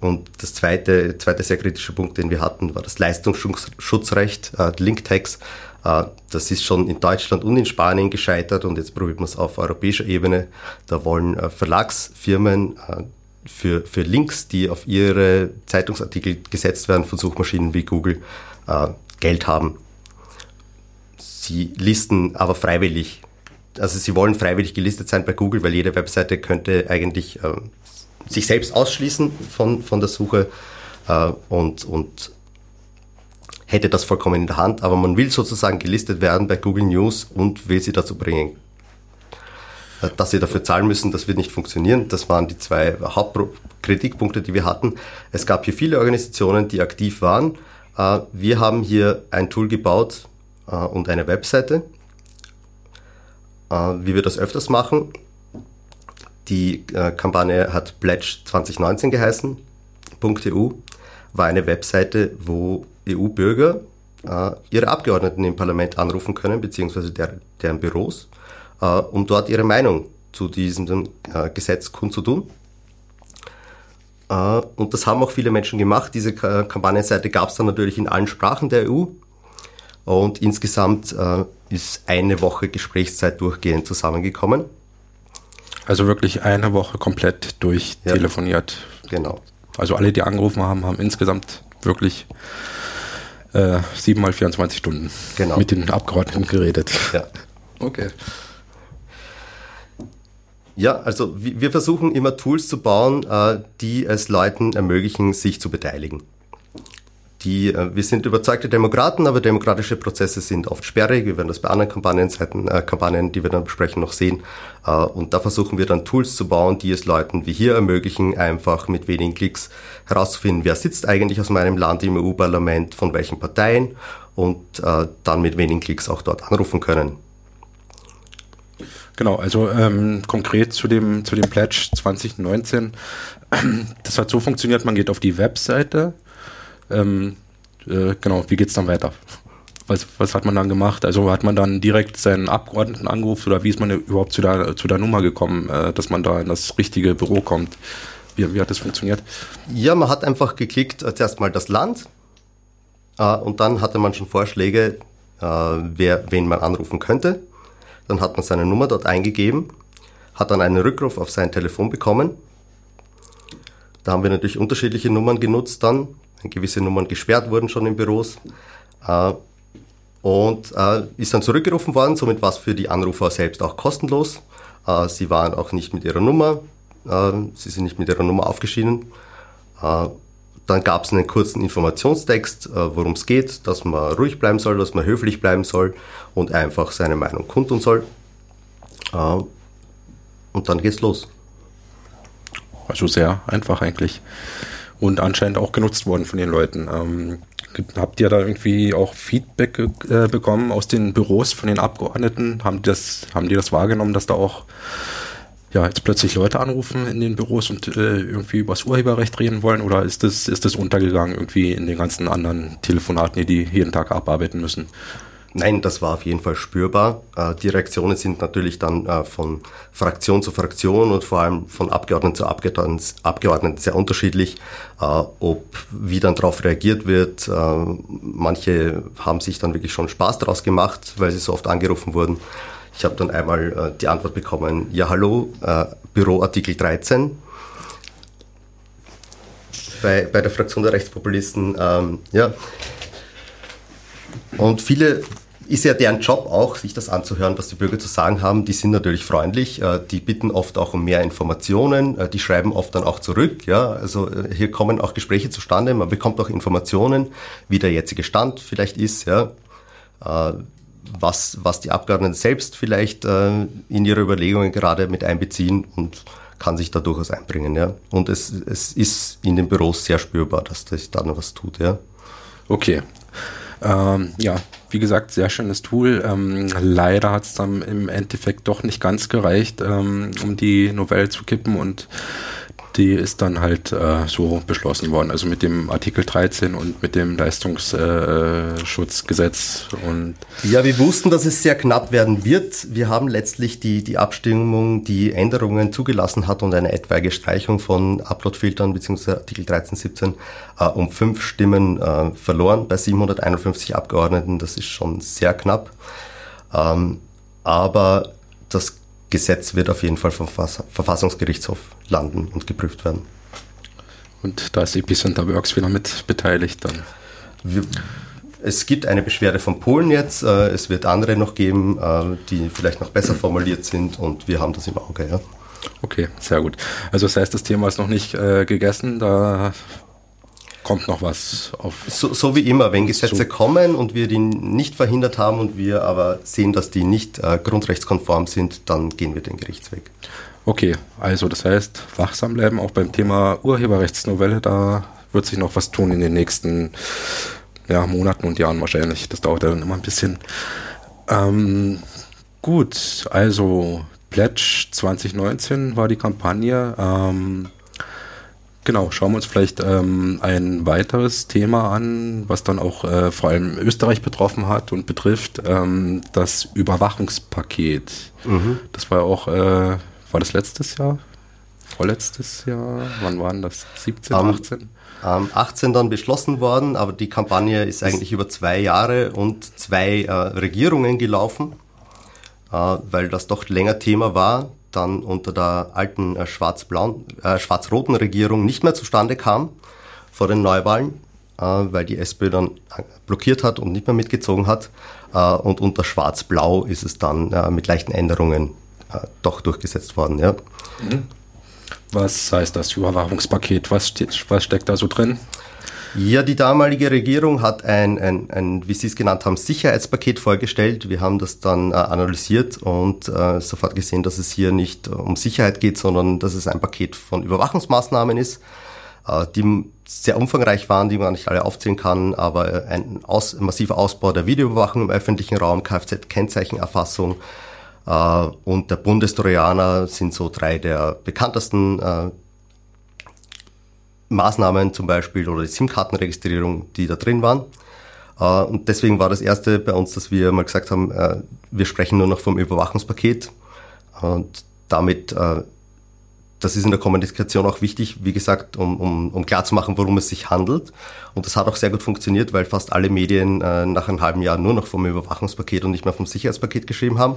und das zweite, zweite sehr kritische Punkt, den wir hatten, war das Leistungsschutzrecht, äh, Linktags. Äh, das ist schon in Deutschland und in Spanien gescheitert und jetzt probiert man es auf europäischer Ebene. Da wollen Verlagsfirmen für, für Links, die auf ihre Zeitungsartikel gesetzt werden von Suchmaschinen wie Google, Geld haben. Sie listen aber freiwillig. Also sie wollen freiwillig gelistet sein bei Google, weil jede Webseite könnte eigentlich sich selbst ausschließen von, von der Suche äh, und, und hätte das vollkommen in der Hand, aber man will sozusagen gelistet werden bei Google News und will sie dazu bringen, äh, dass sie dafür zahlen müssen, das wird nicht funktionieren. Das waren die zwei Hauptkritikpunkte, die wir hatten. Es gab hier viele Organisationen, die aktiv waren. Äh, wir haben hier ein Tool gebaut äh, und eine Webseite, wie wir das öfters machen. Die äh, Kampagne hat Pledge 2019 geheißen. .eu war eine Webseite, wo EU-Bürger äh, ihre Abgeordneten im Parlament anrufen können, beziehungsweise der, deren Büros, äh, um dort ihre Meinung zu diesem äh, Gesetz kundzutun. Äh, und das haben auch viele Menschen gemacht. Diese Kampagnenseite gab es dann natürlich in allen Sprachen der EU. Und insgesamt äh, ist eine Woche Gesprächszeit durchgehend zusammengekommen. Also wirklich eine Woche komplett durchtelefoniert. Ja, genau. Also alle, die angerufen haben, haben insgesamt wirklich äh, 7 mal 24 Stunden genau. mit den Abgeordneten geredet. Ja. Okay. Ja, also wir versuchen immer Tools zu bauen, äh, die es Leuten ermöglichen, sich zu beteiligen. Die, äh, wir sind überzeugte Demokraten, aber demokratische Prozesse sind oft sperrig. Wir werden das bei anderen Kampagnenseiten, äh, Kampagnen, die wir dann besprechen, noch sehen. Äh, und da versuchen wir dann Tools zu bauen, die es Leuten wie hier ermöglichen, einfach mit wenigen Klicks herauszufinden, wer sitzt eigentlich aus meinem Land im EU-Parlament, von welchen Parteien und äh, dann mit wenigen Klicks auch dort anrufen können. Genau, also ähm, konkret zu dem, zu dem Pledge 2019. Das hat so funktioniert, man geht auf die Webseite. Ähm, äh, genau, wie geht's dann weiter? Was, was hat man dann gemacht? Also hat man dann direkt seinen Abgeordneten angerufen oder wie ist man überhaupt zu der, zu der Nummer gekommen, äh, dass man da in das richtige Büro kommt? Wie, wie hat das funktioniert? Ja, man hat einfach geklickt, äh, zuerst mal das Land äh, und dann hatte man schon Vorschläge, äh, wer, wen man anrufen könnte. Dann hat man seine Nummer dort eingegeben, hat dann einen Rückruf auf sein Telefon bekommen. Da haben wir natürlich unterschiedliche Nummern genutzt dann. Gewisse Nummern gesperrt wurden schon in Büros. Äh, und äh, ist dann zurückgerufen worden. Somit war es für die Anrufer selbst auch kostenlos. Äh, sie waren auch nicht mit ihrer Nummer. Sie sind nicht mit ihrer Nummer aufgeschieden. Dann gab es einen kurzen Informationstext, worum es geht, dass man ruhig bleiben soll, dass man höflich bleiben soll und einfach seine Meinung kundtun soll. Und dann geht's los. Also sehr einfach eigentlich. Und anscheinend auch genutzt worden von den Leuten. Ähm, habt ihr da irgendwie auch Feedback äh, bekommen aus den Büros von den Abgeordneten? Haben die das, haben die das wahrgenommen, dass da auch ja, jetzt plötzlich Leute anrufen in den Büros und äh, irgendwie über das Urheberrecht reden wollen? Oder ist das, ist das untergegangen irgendwie in den ganzen anderen Telefonaten, die die jeden Tag abarbeiten müssen? Nein, das war auf jeden Fall spürbar. Äh, die Reaktionen sind natürlich dann äh, von Fraktion zu Fraktion und vor allem von Abgeordneten zu Abgeordneten sehr unterschiedlich, äh, ob wie dann darauf reagiert wird. Manche haben sich dann wirklich schon Spaß daraus gemacht, weil sie so oft angerufen wurden. Ich habe dann einmal die Antwort bekommen, ja hallo, Büro Artikel 13. Bei, bei der Fraktion der Rechtspopulisten, ähm, ja. Und viele ist ja deren Job auch, sich das anzuhören, was die Bürger zu sagen haben. Die sind natürlich freundlich, äh, die bitten oft auch um mehr Informationen, äh, die schreiben oft dann auch zurück. Ja, also äh, hier kommen auch Gespräche zustande, man bekommt auch Informationen, wie der jetzige Stand vielleicht ist, ja, was, was die Abgeordneten selbst vielleicht in ihre Überlegungen gerade mit einbeziehen und kann sich da durchaus einbringen. Ja. Und es, es ist in den Büros sehr spürbar, dass sich da noch was tut. Ja. Okay. Ähm, ja, wie gesagt, sehr schönes Tool. Ähm, leider hat es dann im Endeffekt doch nicht ganz gereicht, ähm, um die Novelle zu kippen und die ist dann halt äh, so beschlossen worden. Also mit dem Artikel 13 und mit dem Leistungsschutzgesetz. Und ja, wir wussten, dass es sehr knapp werden wird. Wir haben letztlich die, die Abstimmung, die Änderungen zugelassen hat und eine etwaige Streichung von Uploadfiltern bzw. Artikel 13, 17 äh, um fünf Stimmen äh, verloren bei 751 Abgeordneten. Das ist schon sehr knapp. Ähm, aber das Gesetz wird auf jeden Fall vom Verfassungsgerichtshof landen und geprüft werden. Und da ist Epicenter Works wieder mit beteiligt dann. Wir, es gibt eine Beschwerde von Polen jetzt, äh, es wird andere noch geben, äh, die vielleicht noch besser formuliert sind und wir haben das im Auge. Ja. Okay, sehr gut. Also das heißt, das Thema ist noch nicht äh, gegessen, da kommt noch was auf. So, so wie immer, wenn Gesetze so. kommen und wir die nicht verhindert haben und wir aber sehen, dass die nicht äh, grundrechtskonform sind, dann gehen wir den Gerichtsweg. Okay, also das heißt, wachsam bleiben auch beim Thema Urheberrechtsnovelle, da wird sich noch was tun in den nächsten ja, Monaten und Jahren wahrscheinlich. Das dauert dann immer ein bisschen. Ähm, gut, also Pledge 2019 war die Kampagne. Ähm, Genau, schauen wir uns vielleicht ähm, ein weiteres Thema an, was dann auch äh, vor allem Österreich betroffen hat und betrifft, ähm, das Überwachungspaket. Mhm. Das war ja auch, äh, war das letztes Jahr? Vorletztes Jahr? Wann waren das? 17, um, 18? Ähm, 18 dann beschlossen worden, aber die Kampagne ist eigentlich über zwei Jahre und zwei äh, Regierungen gelaufen, äh, weil das doch länger Thema war dann unter der alten äh, schwarz-blauen, äh, schwarz-roten Regierung nicht mehr zustande kam vor den Neuwahlen, äh, weil die SPÖ dann äh, blockiert hat und nicht mehr mitgezogen hat. Äh, und unter schwarz-blau ist es dann mit leichten Änderungen doch durchgesetzt worden. Ja. Mhm. Was heißt das Überwachungspaket? Was, steht, was steckt da so drin? Ja, die damalige Regierung hat ein, ein, ein, wie Sie es genannt haben, Sicherheitspaket vorgestellt. Wir haben das dann äh, analysiert und äh, sofort gesehen, dass es hier nicht um Sicherheit geht, sondern dass es ein Paket von Überwachungsmaßnahmen ist, äh, die sehr umfangreich waren, die man nicht alle aufzählen kann, aber ein aus, massiver Ausbau der Videoüberwachung im öffentlichen Raum, Kfz-Kennzeichenerfassung äh, und der Bundestrojaner sind so drei der bekanntesten äh, Maßnahmen zum Beispiel oder die SIM-Kartenregistrierung, die da drin waren. Äh, und deswegen war das erste bei uns, dass wir mal gesagt haben, äh, wir sprechen nur noch vom Überwachungspaket. Und damit, äh, das ist in der Kommunikation auch wichtig, wie gesagt, um, um, um klarzumachen, worum es sich handelt. Und das hat auch sehr gut funktioniert, weil fast alle Medien nach einem halben Jahr nur noch vom Überwachungspaket und nicht mehr vom Sicherheitspaket geschrieben haben.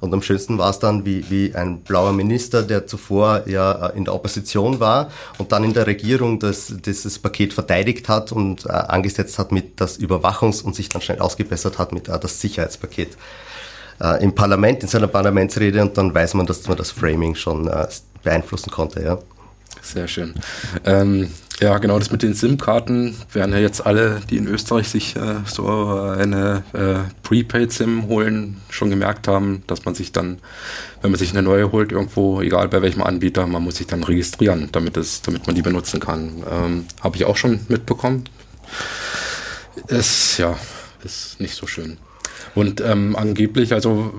Und am schönsten war es dann, wie, wie ein blauer Minister, der zuvor ja äh, in der Opposition war und dann in der Regierung das, dieses Paket verteidigt hat und äh, angesetzt hat mit das Überwachungs- und sich dann schnell ausgebessert hat mit äh, das Sicherheitspaket äh, im Parlament, in seiner Parlamentsrede und dann weiß man, dass man das Framing schon äh, beeinflussen konnte, ja. Sehr schön. Ähm, ja, genau, das mit den SIM-Karten werden ja jetzt alle, die in Österreich sich äh, so eine äh, Prepaid-SIM holen, schon gemerkt haben, dass man sich dann, wenn man sich eine neue holt, irgendwo, egal bei welchem Anbieter, man muss sich dann registrieren, damit, es, damit man die benutzen kann. Ähm, Habe ich auch schon mitbekommen. Ist, ja, ist nicht so schön. Und ähm, angeblich, also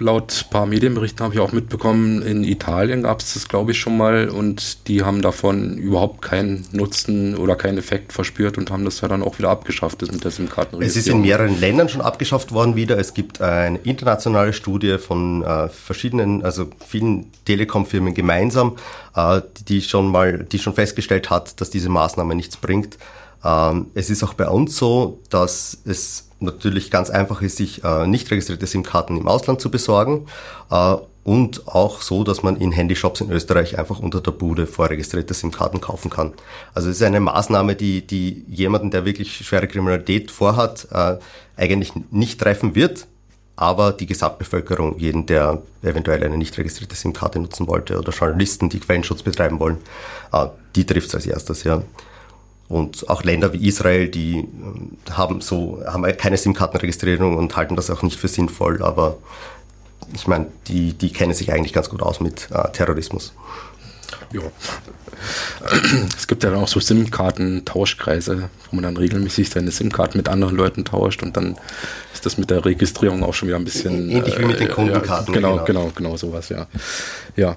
laut ein paar Medienberichten habe ich auch mitbekommen, in Italien gab es das, glaube ich, schon mal und die haben davon überhaupt keinen Nutzen oder keinen Effekt verspürt und haben das ja dann auch wieder abgeschafft, das mit der SIM-Karten. Es ist in mehreren Ländern schon abgeschafft worden wieder. Es gibt eine internationale Studie von äh, verschiedenen, also vielen Telekom-Firmen gemeinsam, äh, die schon mal, die schon festgestellt hat, dass diese Maßnahme nichts bringt. Ähm, es ist auch bei uns so, dass es natürlich ganz einfach ist, sich äh, nicht registrierte SIM-Karten im Ausland zu besorgen äh, und auch so, dass man in Handyshops in Österreich einfach unter der Bude vorregistrierte SIM-Karten kaufen kann. Also es ist eine Maßnahme, die, die jemanden, der wirklich schwere Kriminalität vorhat, äh, eigentlich nicht treffen wird, aber die Gesamtbevölkerung, jeden, der eventuell eine nicht registrierte SIM-Karte nutzen wollte oder Journalisten, die Quellenschutz betreiben wollen, äh, die trifft es als erstes, ja. Und auch Länder wie Israel, die ähm, haben so, haben keine SIM-Kartenregistrierung und halten das auch nicht für sinnvoll, aber ich meine, die, die kennen sich eigentlich ganz gut aus mit äh, Terrorismus. Ja. Es gibt ja dann auch so SIM-Karten-Tauschkreise, wo man dann regelmäßig seine SIM-Karten mit anderen Leuten tauscht und dann ist das mit der Registrierung auch schon wieder ein bisschen. Ähnlich wie mit den äh, Kundenkarten. Ja, genau, genau, genau, genau, sowas, ja. Ja.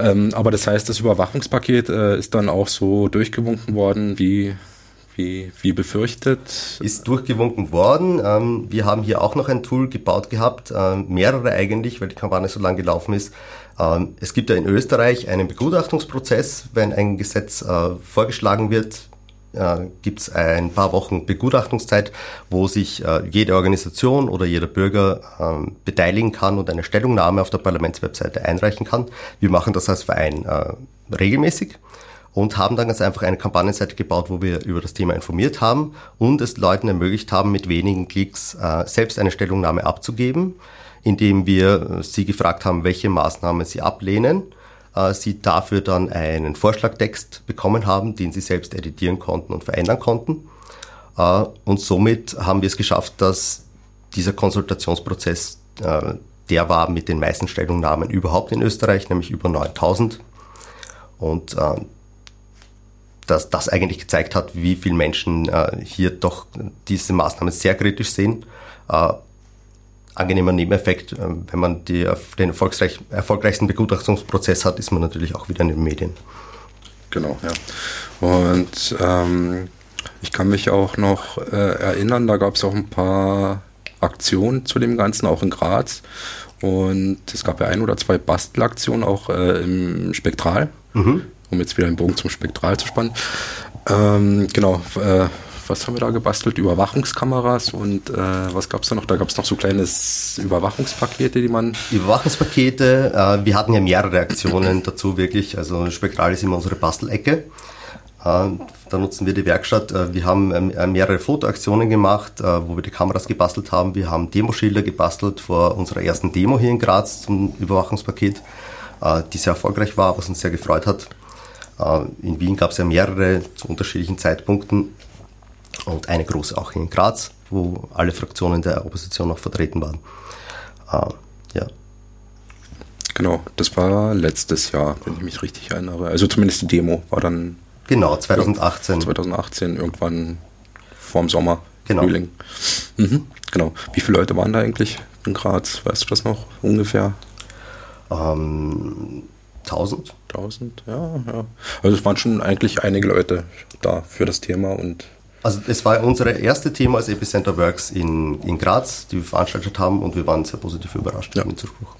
Ähm, aber das heißt, das Überwachungspaket äh, ist dann auch so durchgewunken worden, wie, wie, wie befürchtet. Ist durchgewunken worden. Ähm, wir haben hier auch noch ein Tool gebaut gehabt, äh, mehrere eigentlich, weil die Kampagne so lang gelaufen ist. Ähm, es gibt ja in Österreich einen Begutachtungsprozess, wenn ein Gesetz äh, vorgeschlagen wird, äh, gibt es ein paar Wochen Begutachtungszeit, wo sich äh, jede Organisation oder jeder Bürger äh, beteiligen kann und eine Stellungnahme auf der Parlamentswebseite einreichen kann. Wir machen das als Verein äh, regelmäßig und haben dann ganz einfach eine Kampagnenseite gebaut, wo wir über das Thema informiert haben und es Leuten ermöglicht haben, mit wenigen Klicks äh, selbst eine Stellungnahme abzugeben, indem wir äh, sie gefragt haben, welche Maßnahmen sie ablehnen sie dafür dann einen Vorschlagtext bekommen haben, den sie selbst editieren konnten und verändern konnten. Äh, und somit haben wir es geschafft, dass dieser Konsultationsprozess äh, der war mit den meisten Stellungnahmen überhaupt in Österreich, nämlich über 9000. Und dass das eigentlich gezeigt hat, wie viele Menschen hier doch diese Maßnahmen sehr kritisch sehen angenehmer Nebeneffekt, äh, wenn man die, den erfolgreich, erfolgreichsten Begutachtungsprozess hat, ist man natürlich auch wieder in den Medien. Genau, ja. Und ähm, ich kann mich auch noch äh, erinnern, da gab es auch ein paar Aktionen zu dem Ganzen, auch in Graz. Und es gab ja ein oder zwei Bastelaktionen auch äh, im Spektral, mhm. um jetzt wieder einen Bogen zum Spektral zu spannen. Ähm, genau, äh, was haben wir da gebastelt? Überwachungskameras und äh, was gab es da noch? Da gab es noch so kleine Überwachungspakete, die man. Überwachungspakete, äh, wir hatten ja mehrere Aktionen dazu wirklich. Also Spektral ist immer unsere Bastelecke. Äh, da nutzen wir die Werkstatt. Äh, wir haben ähm, äh, mehrere Fotoaktionen gemacht, wo wir die Kameras gebastelt haben. Wir haben Demoschilder gebastelt vor unserer ersten Demo hier in Graz zum Überwachungspaket, die sehr erfolgreich war, was uns sehr gefreut hat. In Wien gab es ja mehrere zu unterschiedlichen Zeitpunkten und eine große auch in Graz, wo alle Fraktionen der Opposition noch vertreten waren. Äh, ja. Genau, das war letztes Jahr, wenn ich mich richtig erinnere. Also zumindest die Demo war dann Genau, 2018. 2018 irgendwann vorm Sommer, Genau. Frühling. Mhm, genau. Wie viele Leute waren da eigentlich in Graz? Weißt du das noch ungefähr? Ähm, 1000? 1000? Ja, ja. Also es waren schon eigentlich einige Leute da für das Thema und Also es war unsere erste Thema als Epicenter Works in, in Graz, die wir veranstaltet haben und wir waren sehr positiv überrascht Ja. mit Zuspruch.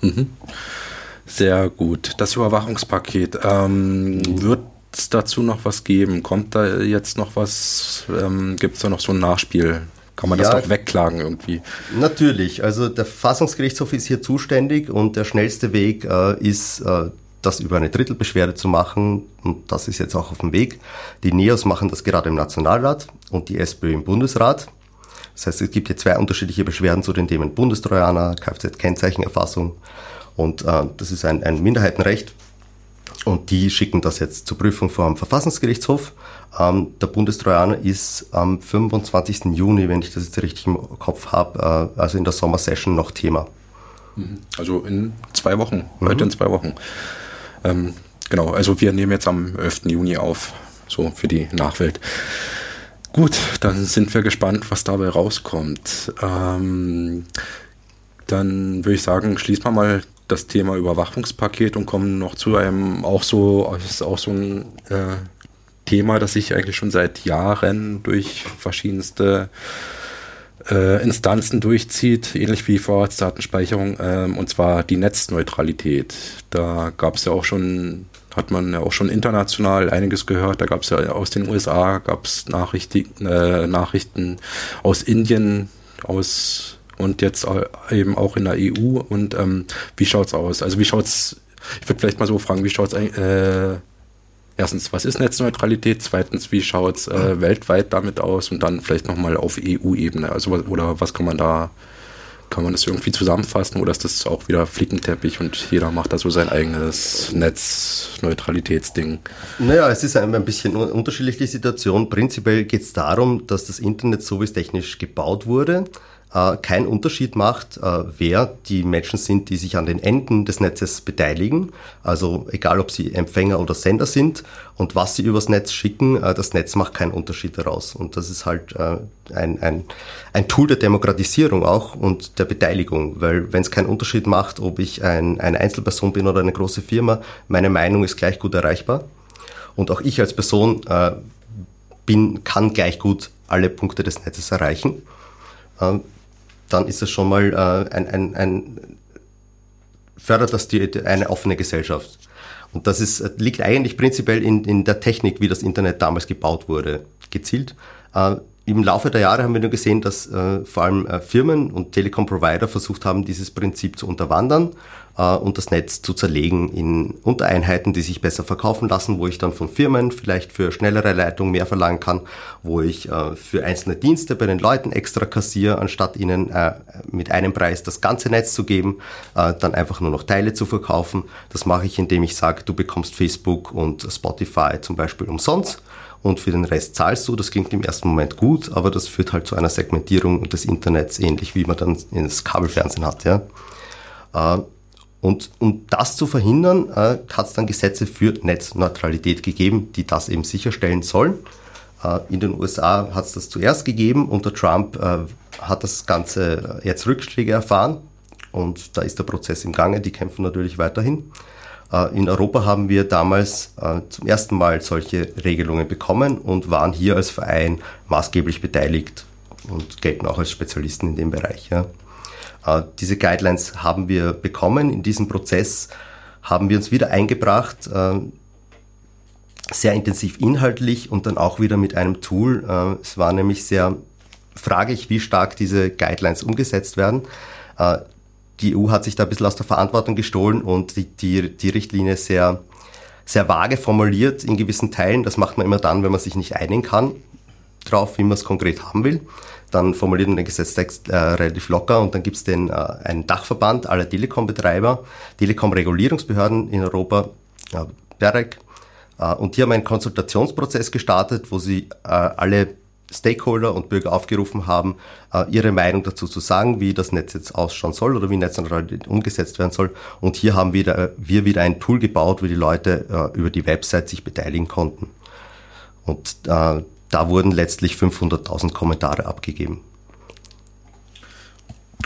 Sehr gut. Das Überwachungspaket. Ähm, Wird es dazu noch was geben? Kommt da jetzt noch was? Ähm, Gibt es da noch so ein Nachspiel? Kann man das Ja. noch wegklagen irgendwie? Natürlich, also der Verfassungsgerichtshof ist hier zuständig und der schnellste Weg äh, ist, äh, das über eine Drittelbeschwerde zu machen und das ist jetzt auch auf dem Weg. Die NEOS machen das gerade im Nationalrat und die SPÖ im Bundesrat. Das heißt, es gibt hier zwei unterschiedliche Beschwerden zu den Themen Bundestrojaner, Kfz-Kennzeichenerfassung und äh, das ist ein, ein Minderheitenrecht und die schicken das jetzt zur Prüfung vor dem Verfassungsgerichtshof. Ähm, der Bundestrojaner ist am 25. Juni, wenn ich das jetzt richtig im Kopf habe, äh, also in der Sommersession noch Thema. Also in zwei Wochen, heute in zwei Wochen. Ähm, genau, also wir nehmen jetzt am 11. Juni auf, so für die Nachwelt. Gut, dann sind wir gespannt, was dabei rauskommt. Ähm, dann würde ich sagen, schließen wir mal das Thema Überwachungspaket und kommen noch zu einem auch so, das ist auch so ein äh, Thema, das sich eigentlich schon seit Jahren durch verschiedenste äh, Instanzen durchzieht, ähnlich wie Vorratsdatenspeicherung, ähm, und zwar die Netzneutralität. Da gab es ja auch schon, hat man ja auch schon international einiges gehört. Da gab es ja aus den USA, gab es Nachrichten, äh, Nachrichten aus Indien, aus und jetzt eben auch in der EU. Und ähm, wie schaut's aus? Also wie schaut's? Ich würde vielleicht mal so fragen, wie schaut's eigentlich? Äh, Erstens, was ist Netzneutralität? Zweitens, wie schaut es äh, weltweit damit aus? Und dann vielleicht nochmal auf EU-Ebene. Also, oder was kann man da, kann man das irgendwie zusammenfassen? Oder ist das auch wieder Flickenteppich und jeder macht da so sein eigenes Netzneutralitätsding? Naja, es ist ein, ein bisschen un- unterschiedlich die Situation. Prinzipiell geht es darum, dass das Internet, so wie es technisch gebaut wurde, äh, keinen Unterschied macht, äh, wer die Menschen sind, die sich an den Enden des Netzes beteiligen. Also egal, ob sie Empfänger oder Sender sind und was sie übers Netz schicken, äh, das Netz macht keinen Unterschied daraus. Und das ist halt äh, ein, ein, ein Tool der Demokratisierung auch und der Beteiligung, weil wenn es keinen Unterschied macht, ob ich ein, eine Einzelperson bin oder eine große Firma, meine Meinung ist gleich gut erreichbar. Und auch ich als Person äh, bin, kann gleich gut alle Punkte des Netzes erreichen. Dann ist es schon mal äh, ein, ein, ein fördert das die, eine offene Gesellschaft. Und das ist, äh, liegt eigentlich prinzipiell in, in der Technik, wie das Internet damals gebaut wurde, gezielt. Äh, Im Laufe der Jahre haben wir nur gesehen, dass äh, vor allem äh, Firmen und Telekom-Provider versucht haben, dieses Prinzip zu unterwandern und das Netz zu zerlegen in Untereinheiten, die sich besser verkaufen lassen, wo ich dann von Firmen vielleicht für schnellere Leitung mehr verlangen kann, wo ich äh, für einzelne Dienste bei den Leuten extra kassiere, anstatt ihnen äh, mit einem Preis das ganze Netz zu geben, äh, dann einfach nur noch Teile zu verkaufen. Das mache ich, indem ich sage, du bekommst Facebook und Spotify zum Beispiel umsonst und für den Rest zahlst du. Das klingt im ersten Moment gut, aber das führt halt zu einer Segmentierung des Internets, ähnlich wie man dann ins Kabelfernsehen hat. Ja. Äh, Und um das zu verhindern, äh, hat es dann Gesetze für Netzneutralität gegeben, die das eben sicherstellen sollen. Äh, in den USA hat es das zuerst gegeben. Unter Trump äh, hat das Ganze jetzt Rückschläge erfahren. Und da ist der Prozess im Gange. Die kämpfen natürlich weiterhin. Äh, In Europa haben wir damals äh, zum ersten Mal solche Regelungen bekommen und waren hier als Verein maßgeblich beteiligt und gelten auch als Spezialisten in dem Bereich. Ja. Äh, Diese Guidelines haben wir bekommen. In diesem Prozess haben wir uns wieder eingebracht, äh, sehr intensiv inhaltlich und dann auch wieder mit einem Tool. Äh, Es war nämlich sehr fraglich, wie stark diese Guidelines umgesetzt werden. Die EU hat sich da ein bisschen aus der Verantwortung gestohlen und die, die, die Richtlinie sehr, sehr vage formuliert in gewissen Teilen. Das macht man immer dann, wenn man sich nicht einigen kann drauf, wie man es konkret haben will. Dann formuliert man den Gesetztext äh, relativ locker und dann gibt es äh, einen Dachverband aller Telekom-Betreiber, Telekom-Regulierungsbehörden in Europa, äh, BEREC, äh, und die haben einen Konsultationsprozess gestartet, wo sie äh, alle Stakeholder und Bürger aufgerufen haben, äh, ihre Meinung dazu zu sagen, wie das Netz jetzt ausschauen soll oder wie Netzneutralität umgesetzt werden soll. Und hier haben wieder, wir wieder ein Tool gebaut, wo die Leute äh, über die Website sich beteiligen konnten. Und äh, da wurden letztlich 500.000 Kommentare abgegeben.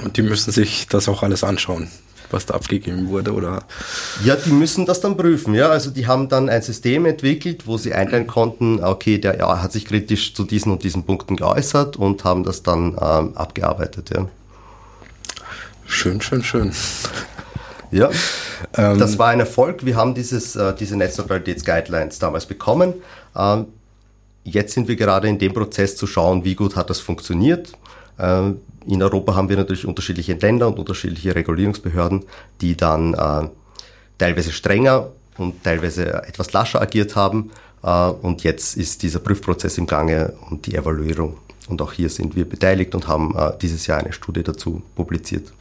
Und die müssen sich das auch alles anschauen was da abgegeben wurde, oder? Ja, die müssen das dann prüfen, ja. Also die haben dann ein System entwickelt, wo sie einstellen konnten, okay, der ja, hat sich kritisch zu diesen und diesen Punkten geäußert und haben das dann ähm, abgearbeitet, ja. Schön, schön, schön. Ja, ähm, das war ein Erfolg. Wir haben dieses, äh, diese Netzneutralitäts-Guidelines damals bekommen. Ähm, jetzt sind wir gerade in dem Prozess zu schauen, wie gut hat das funktioniert. Ähm, in Europa haben wir natürlich unterschiedliche Länder und unterschiedliche Regulierungsbehörden, die dann äh, teilweise strenger und teilweise etwas lascher agiert haben. Äh, und jetzt ist dieser Prüfprozess im Gange und die Evaluierung. Und auch hier sind wir beteiligt und haben äh, dieses Jahr eine Studie dazu publiziert.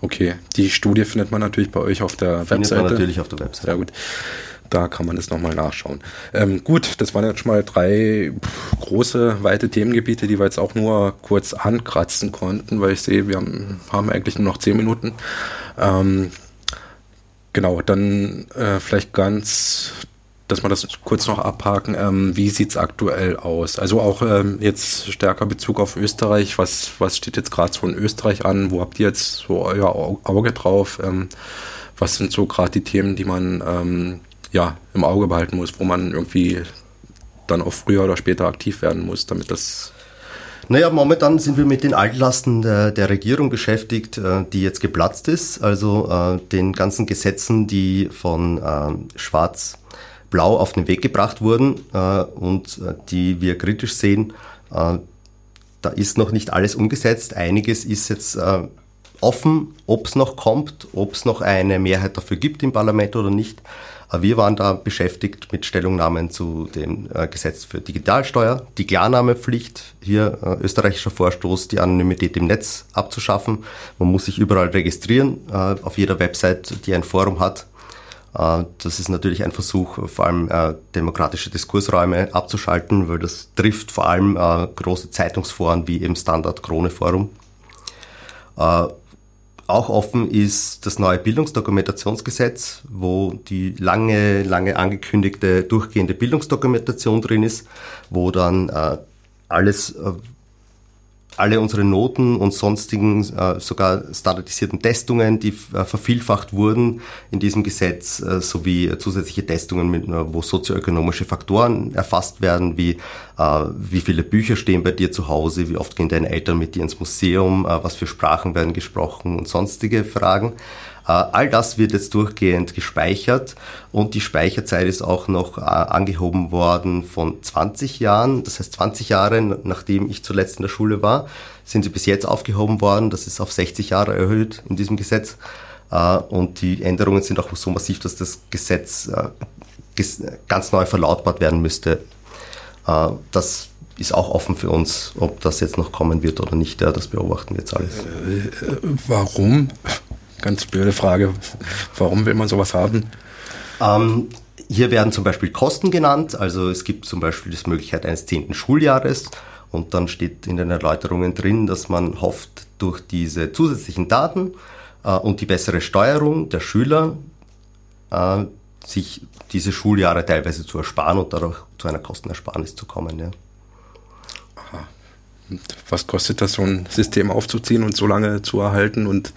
Okay, die Studie findet man natürlich bei euch auf der findet Webseite. Man natürlich auf der Webseite. Sehr gut. Da kann man es nochmal nachschauen. Ähm, gut, das waren jetzt schon mal drei große, weite Themengebiete, die wir jetzt auch nur kurz ankratzen konnten, weil ich sehe, wir haben, haben eigentlich nur noch zehn Minuten. Ähm, genau, dann äh, vielleicht ganz dass wir das kurz noch abhaken. Ähm, wie sieht es aktuell aus? Also auch ähm, jetzt stärker Bezug auf Österreich. Was, was steht jetzt gerade so in Österreich an? Wo habt ihr jetzt so euer Auge drauf? Ähm, was sind so gerade die Themen, die man ähm, ja, im Auge behalten muss, wo man irgendwie dann auch früher oder später aktiv werden muss, damit das naja, momentan sind wir mit den Altlasten der, der Regierung beschäftigt, äh, die jetzt geplatzt ist. Also äh, den ganzen Gesetzen, die von äh, Schwarz-Blau auf den Weg gebracht wurden und die wir kritisch sehen. Da ist noch nicht alles umgesetzt. Einiges ist jetzt offen, ob es noch kommt, ob es noch eine Mehrheit dafür gibt im Parlament oder nicht. Wir waren da beschäftigt mit Stellungnahmen zu dem äh, Gesetz für Digitalsteuer, die Klarnahmepflicht, hier äh, österreichischer Vorstoß, die Anonymität im Netz abzuschaffen. Man muss sich überall registrieren, äh, auf jeder Website, die ein Forum hat. Das ist natürlich ein Versuch, vor allem demokratische Diskursräume abzuschalten, weil das trifft vor allem große Zeitungsforen wie eben Standard Krone Forum. Auch offen ist das neue Bildungsdokumentationsgesetz, wo die lange, lange angekündigte durchgehende Bildungsdokumentation drin ist, wo dann äh, alles, äh, alle unsere Noten und sonstigen, äh, sogar standardisierten Testungen, die äh, vervielfacht wurden in diesem Gesetz, äh, sowie zusätzliche Testungen, mit, äh, wo sozioökonomische Faktoren erfasst werden, wie äh, wie viele Bücher stehen bei dir zu Hause, wie oft gehen deine Eltern mit dir ins Museum, äh, was für Sprachen werden gesprochen und sonstige Fragen. All das wird jetzt durchgehend gespeichert und die Speicherzeit ist auch noch angehoben worden von 20 Jahren. Das heißt 20 Jahre, nachdem ich zuletzt in der Schule war, sind sie bis jetzt aufgehoben worden. Das ist auf 60 Jahre erhöht in diesem Gesetz. Und die Änderungen sind auch so massiv, dass das Gesetz ganz neu verlautbart werden müsste. Das ist auch offen für uns, ob das jetzt noch kommen wird oder nicht. das beobachten wir jetzt alles. Warum? Ganz blöde Frage. Warum will man sowas haben? Ähm, hier werden zum Beispiel Kosten genannt. Also es gibt zum Beispiel die Möglichkeit eines zehnten Schuljahres. Und dann steht in den Erläuterungen drin, dass man hofft, durch diese zusätzlichen Daten äh, und die bessere Steuerung der Schüler äh, sich diese Schuljahre teilweise zu ersparen und dadurch zu einer Kostenersparnis zu kommen. Ja. Aha. Und was kostet das, so ein System aufzuziehen und so lange zu erhalten und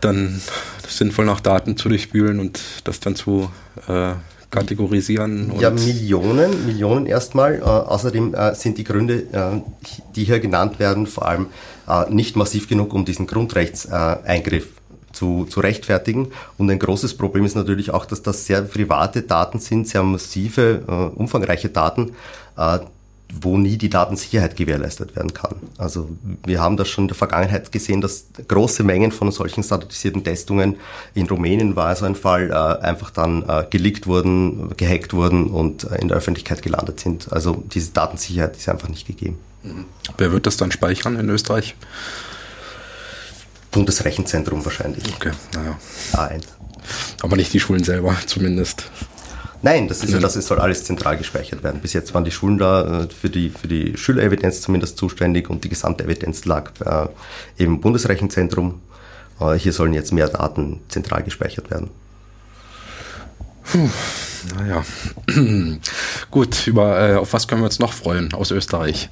dann sinnvoll nach Daten zu durchspülen und das dann zu äh, kategorisieren? ja, Millionen, Millionen erstmal. Äh, außerdem äh, sind die Gründe, äh, die hier genannt werden, vor allem äh, nicht massiv genug, um diesen Grundrechtseingriff zu, zu rechtfertigen. Und ein großes Problem ist natürlich auch, dass das sehr private Daten sind, sehr massive, äh, umfangreiche Daten, wo nie die Datensicherheit gewährleistet werden kann. Also wir haben das schon in der Vergangenheit gesehen, dass große Mengen von solchen standardisierten Testungen in Rumänien war so ein Fall, äh, einfach dann äh, geleakt wurden, gehackt wurden und äh, in der Öffentlichkeit gelandet sind. Also diese Datensicherheit ist einfach nicht gegeben. Wer wird das dann speichern in Österreich? Bundesrechenzentrum wahrscheinlich. Okay, naja. A1. Aber nicht die Schulen selber, zumindest. Nein, das ist ja, das es soll alles zentral gespeichert werden. Bis jetzt waren die Schulen da äh, für die, für die Schülerevidenz zumindest zuständig und die gesamte Evidenz lag äh, im Bundesrechenzentrum. Äh, hier sollen jetzt mehr Daten zentral gespeichert werden. Puh, naja. Gut, über äh, auf was können wir uns noch freuen aus Österreich?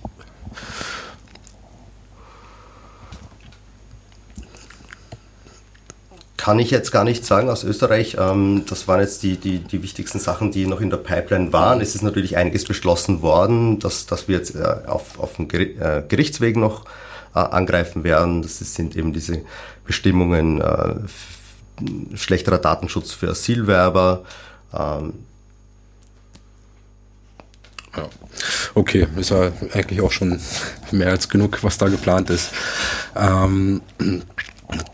Kann ich jetzt gar nicht sagen aus Österreich. Ähm, das waren jetzt die, die, die wichtigsten Sachen, die noch in der Pipeline waren. Es ist natürlich einiges beschlossen worden, dass, dass wir jetzt äh, auf, auf dem äh, Gerichtsweg noch äh, angreifen werden. Das sind eben diese Bestimmungen schlechterer Datenschutz für Asylwerber. Ähm. Ja. Okay, ist ja eigentlich auch schon mehr als genug, was da geplant ist. Ähm,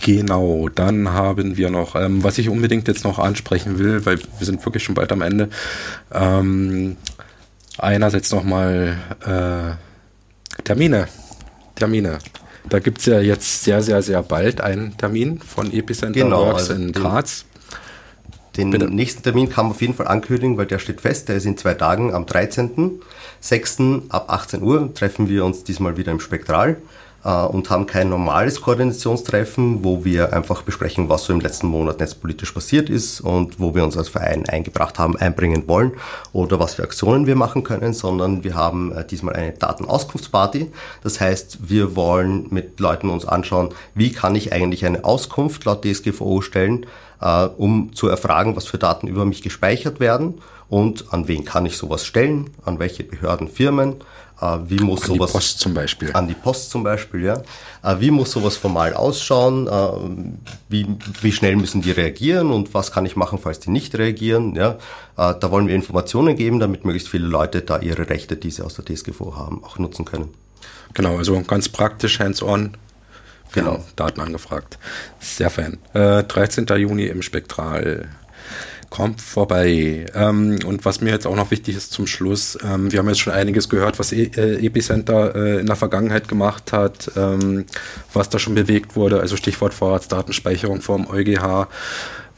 Genau, dann haben wir noch, ähm, was ich unbedingt jetzt noch ansprechen will, weil wir sind wirklich schon bald am Ende. Ähm, einerseits nochmal äh, Termine. Termine. Da gibt es ja jetzt sehr, sehr, sehr bald einen Termin von Epicenter genau, Works also in Graz. Den Bitte. nächsten Termin kann man auf jeden Fall ankündigen, weil der steht fest. Der ist in zwei Tagen am 13.06. ab 18 Uhr treffen wir uns diesmal wieder im Spektral. Äh, und haben kein normales Koordinationstreffen, wo wir einfach besprechen, was so im letzten Monat netzpolitisch passiert ist und wo wir uns als Verein eingebracht haben, einbringen wollen oder was für Aktionen wir machen können, sondern wir haben äh, diesmal eine Datenauskunftsparty. Das heißt, wir wollen mit Leuten uns anschauen, wie kann ich eigentlich eine Auskunft laut DSGVO stellen, äh, um zu erfragen, was für Daten über mich gespeichert werden und an wen kann ich sowas stellen, an welche Behörden, Firmen wie muss an sowas. Die Post zum Beispiel. An die Post zum Beispiel, ja. Äh, wie muss sowas formal ausschauen? Äh, wie, wie schnell müssen die reagieren und was kann ich machen, falls die nicht reagieren? Ja. Da wollen wir Informationen geben, damit möglichst viele Leute da ihre Rechte, die sie aus der DSGVO haben, auch nutzen können. Genau, also ganz praktisch, hands-on. Genau, Daten angefragt. Sehr fein. Äh, 13. Juni im Spektral kommt vorbei. Ähm, und was mir jetzt auch noch wichtig ist zum Schluss, ähm, wir haben jetzt schon einiges gehört, was e äh, Epicenter äh, in der Vergangenheit gemacht hat, ähm, was da schon bewegt wurde, also Stichwort Vorratsdatenspeicherung vom EuGH.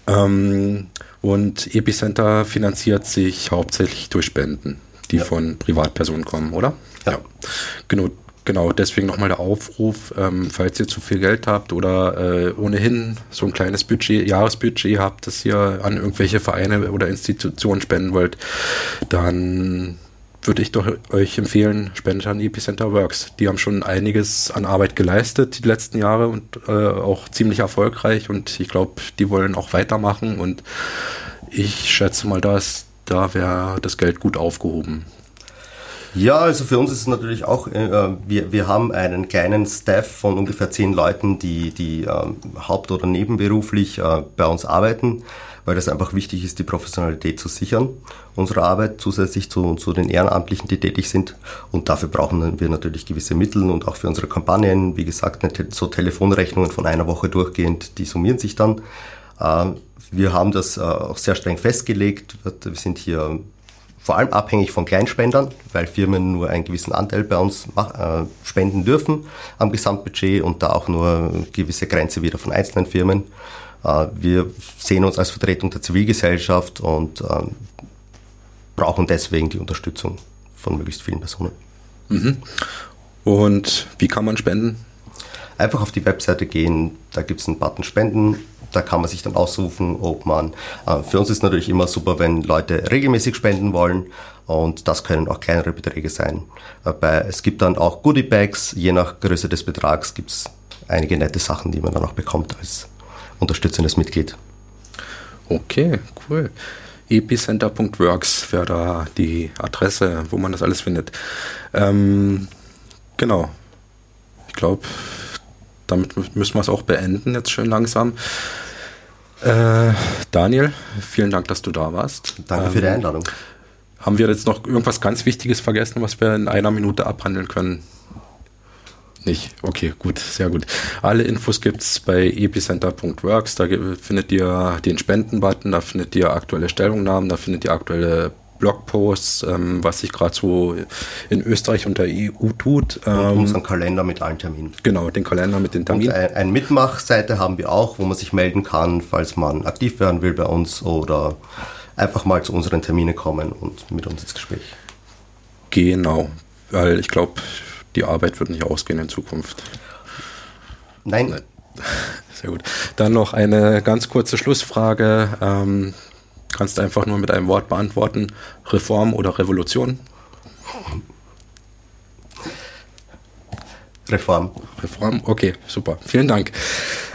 Ähm, und Epicenter finanziert sich hauptsächlich durch Spenden, die ja. von Privatpersonen kommen, oder? Ja. ja. Genau, Genau, deswegen nochmal der Aufruf, ähm, falls ihr zu viel Geld habt oder äh, ohnehin so ein kleines Budget, Jahresbudget habt, das ihr an irgendwelche Vereine oder Institutionen spenden wollt, dann würde ich doch euch empfehlen, spendet an Epicenter Works. Die haben schon einiges an Arbeit geleistet die letzten Jahre und äh, auch ziemlich erfolgreich und ich glaube, die wollen auch weitermachen und ich schätze mal, dass da wäre das Geld gut aufgehoben. Ja, also für uns ist es natürlich auch, äh, wir, wir haben einen kleinen Staff von ungefähr zehn Leuten, die, die äh, haupt- oder nebenberuflich äh, bei uns arbeiten, weil das einfach wichtig ist, die Professionalität zu sichern, unsere Arbeit zusätzlich zu, zu den Ehrenamtlichen, die tätig sind. Und dafür brauchen wir natürlich gewisse Mittel und auch für unsere Kampagnen, wie gesagt, so Telefonrechnungen von einer Woche durchgehend, die summieren sich dann. Äh, wir haben das äh, auch sehr streng festgelegt. Wir sind hier vor allem abhängig von Kleinspendern, weil Firmen nur einen gewissen Anteil bei uns äh, spenden dürfen am Gesamtbudget und da auch nur eine gewisse Grenze wieder von einzelnen Firmen. Äh, wir sehen uns als Vertretung der Zivilgesellschaft und äh, brauchen deswegen die Unterstützung von möglichst vielen Personen. Mhm. Und wie kann man spenden? Einfach auf die Webseite gehen, da gibt es einen Button Spenden da kann man sich dann ausrufen, ob man, äh, für uns ist natürlich immer super, wenn Leute regelmäßig spenden wollen und das können auch kleinere Beträge sein. Äh, es gibt dann auch Goodie Bags, je nach Größe des Betrags gibt es einige nette Sachen, die man dann auch bekommt als unterstützendes Mitglied. Okay, cool. epicenter.works wäre da die Adresse, wo man das alles findet. Ähm, genau. Ich glaube, damit müssen wir es auch beenden, jetzt schön langsam. Äh, Daniel, vielen Dank, dass du da warst. Danke ähm, für die ähm, Einladung. Haben wir jetzt noch irgendwas ganz Wichtiges vergessen, was wir in einer Minute abhandeln können? Nicht. Okay, gut, sehr gut. Alle Infos gibt es bei epicenter.works. Da findet ihr den Spenden-Button, da findet ihr aktuelle Stellungnahmen, da findet ihr aktuelle Blogposts, ähm, was sich gerade so in Österreich und der EU tut. Ähm, und unseren Kalender mit allen Terminen. Genau, den Kalender mit den Terminen. Und ein, eine Mitmachseite haben wir auch, wo man sich melden kann, falls man aktiv werden will bei uns oder einfach mal zu unseren Terminen kommen und mit uns ins Gespräch. Genau, weil ich glaube, die Arbeit wird nicht ausgehen in Zukunft. Nein. Sehr gut. Dann noch eine ganz kurze Schlussfrage. Ähm, kannst einfach nur mit einem Wort beantworten. Reform oder Revolution? Reform. Reform, okay, super. Vielen Dank.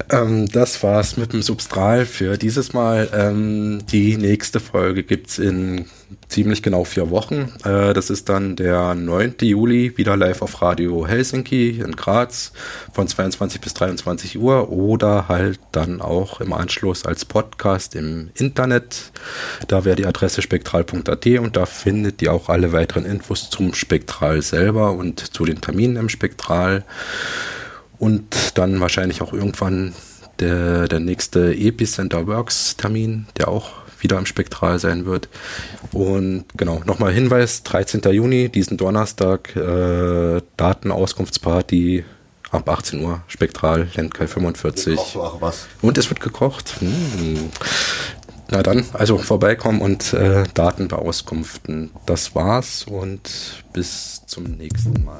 Ähm, das war's mit dem Substral für dieses Mal. Ähm, die nächste Folge gibt's in ziemlich genau vier Wochen. Äh, das ist dann der 9. Juli, wieder live auf Radio Helsinki in Graz von 22 bis 23 Uhr oder halt dann auch im Anschluss als Podcast im Internet. Da wäre die Adresse spektral.at und da findet ihr auch alle weiteren Infos zum Spektral selber und zu den Terminen im Spektral. Und dann wahrscheinlich auch irgendwann der, der nächste Epicenter Works Termin, der auch wieder im Spektral sein wird. Und genau, nochmal Hinweis, 13. Juni, diesen Donnerstag, äh, Datenauskunftsparty ab 18 Uhr, Spektral, Landkai 45. Gekocht, was. Und es wird gekocht. Hm. Na dann, also vorbeikommen und äh, Daten beauskunften. Das war's und bis zum nächsten Mal.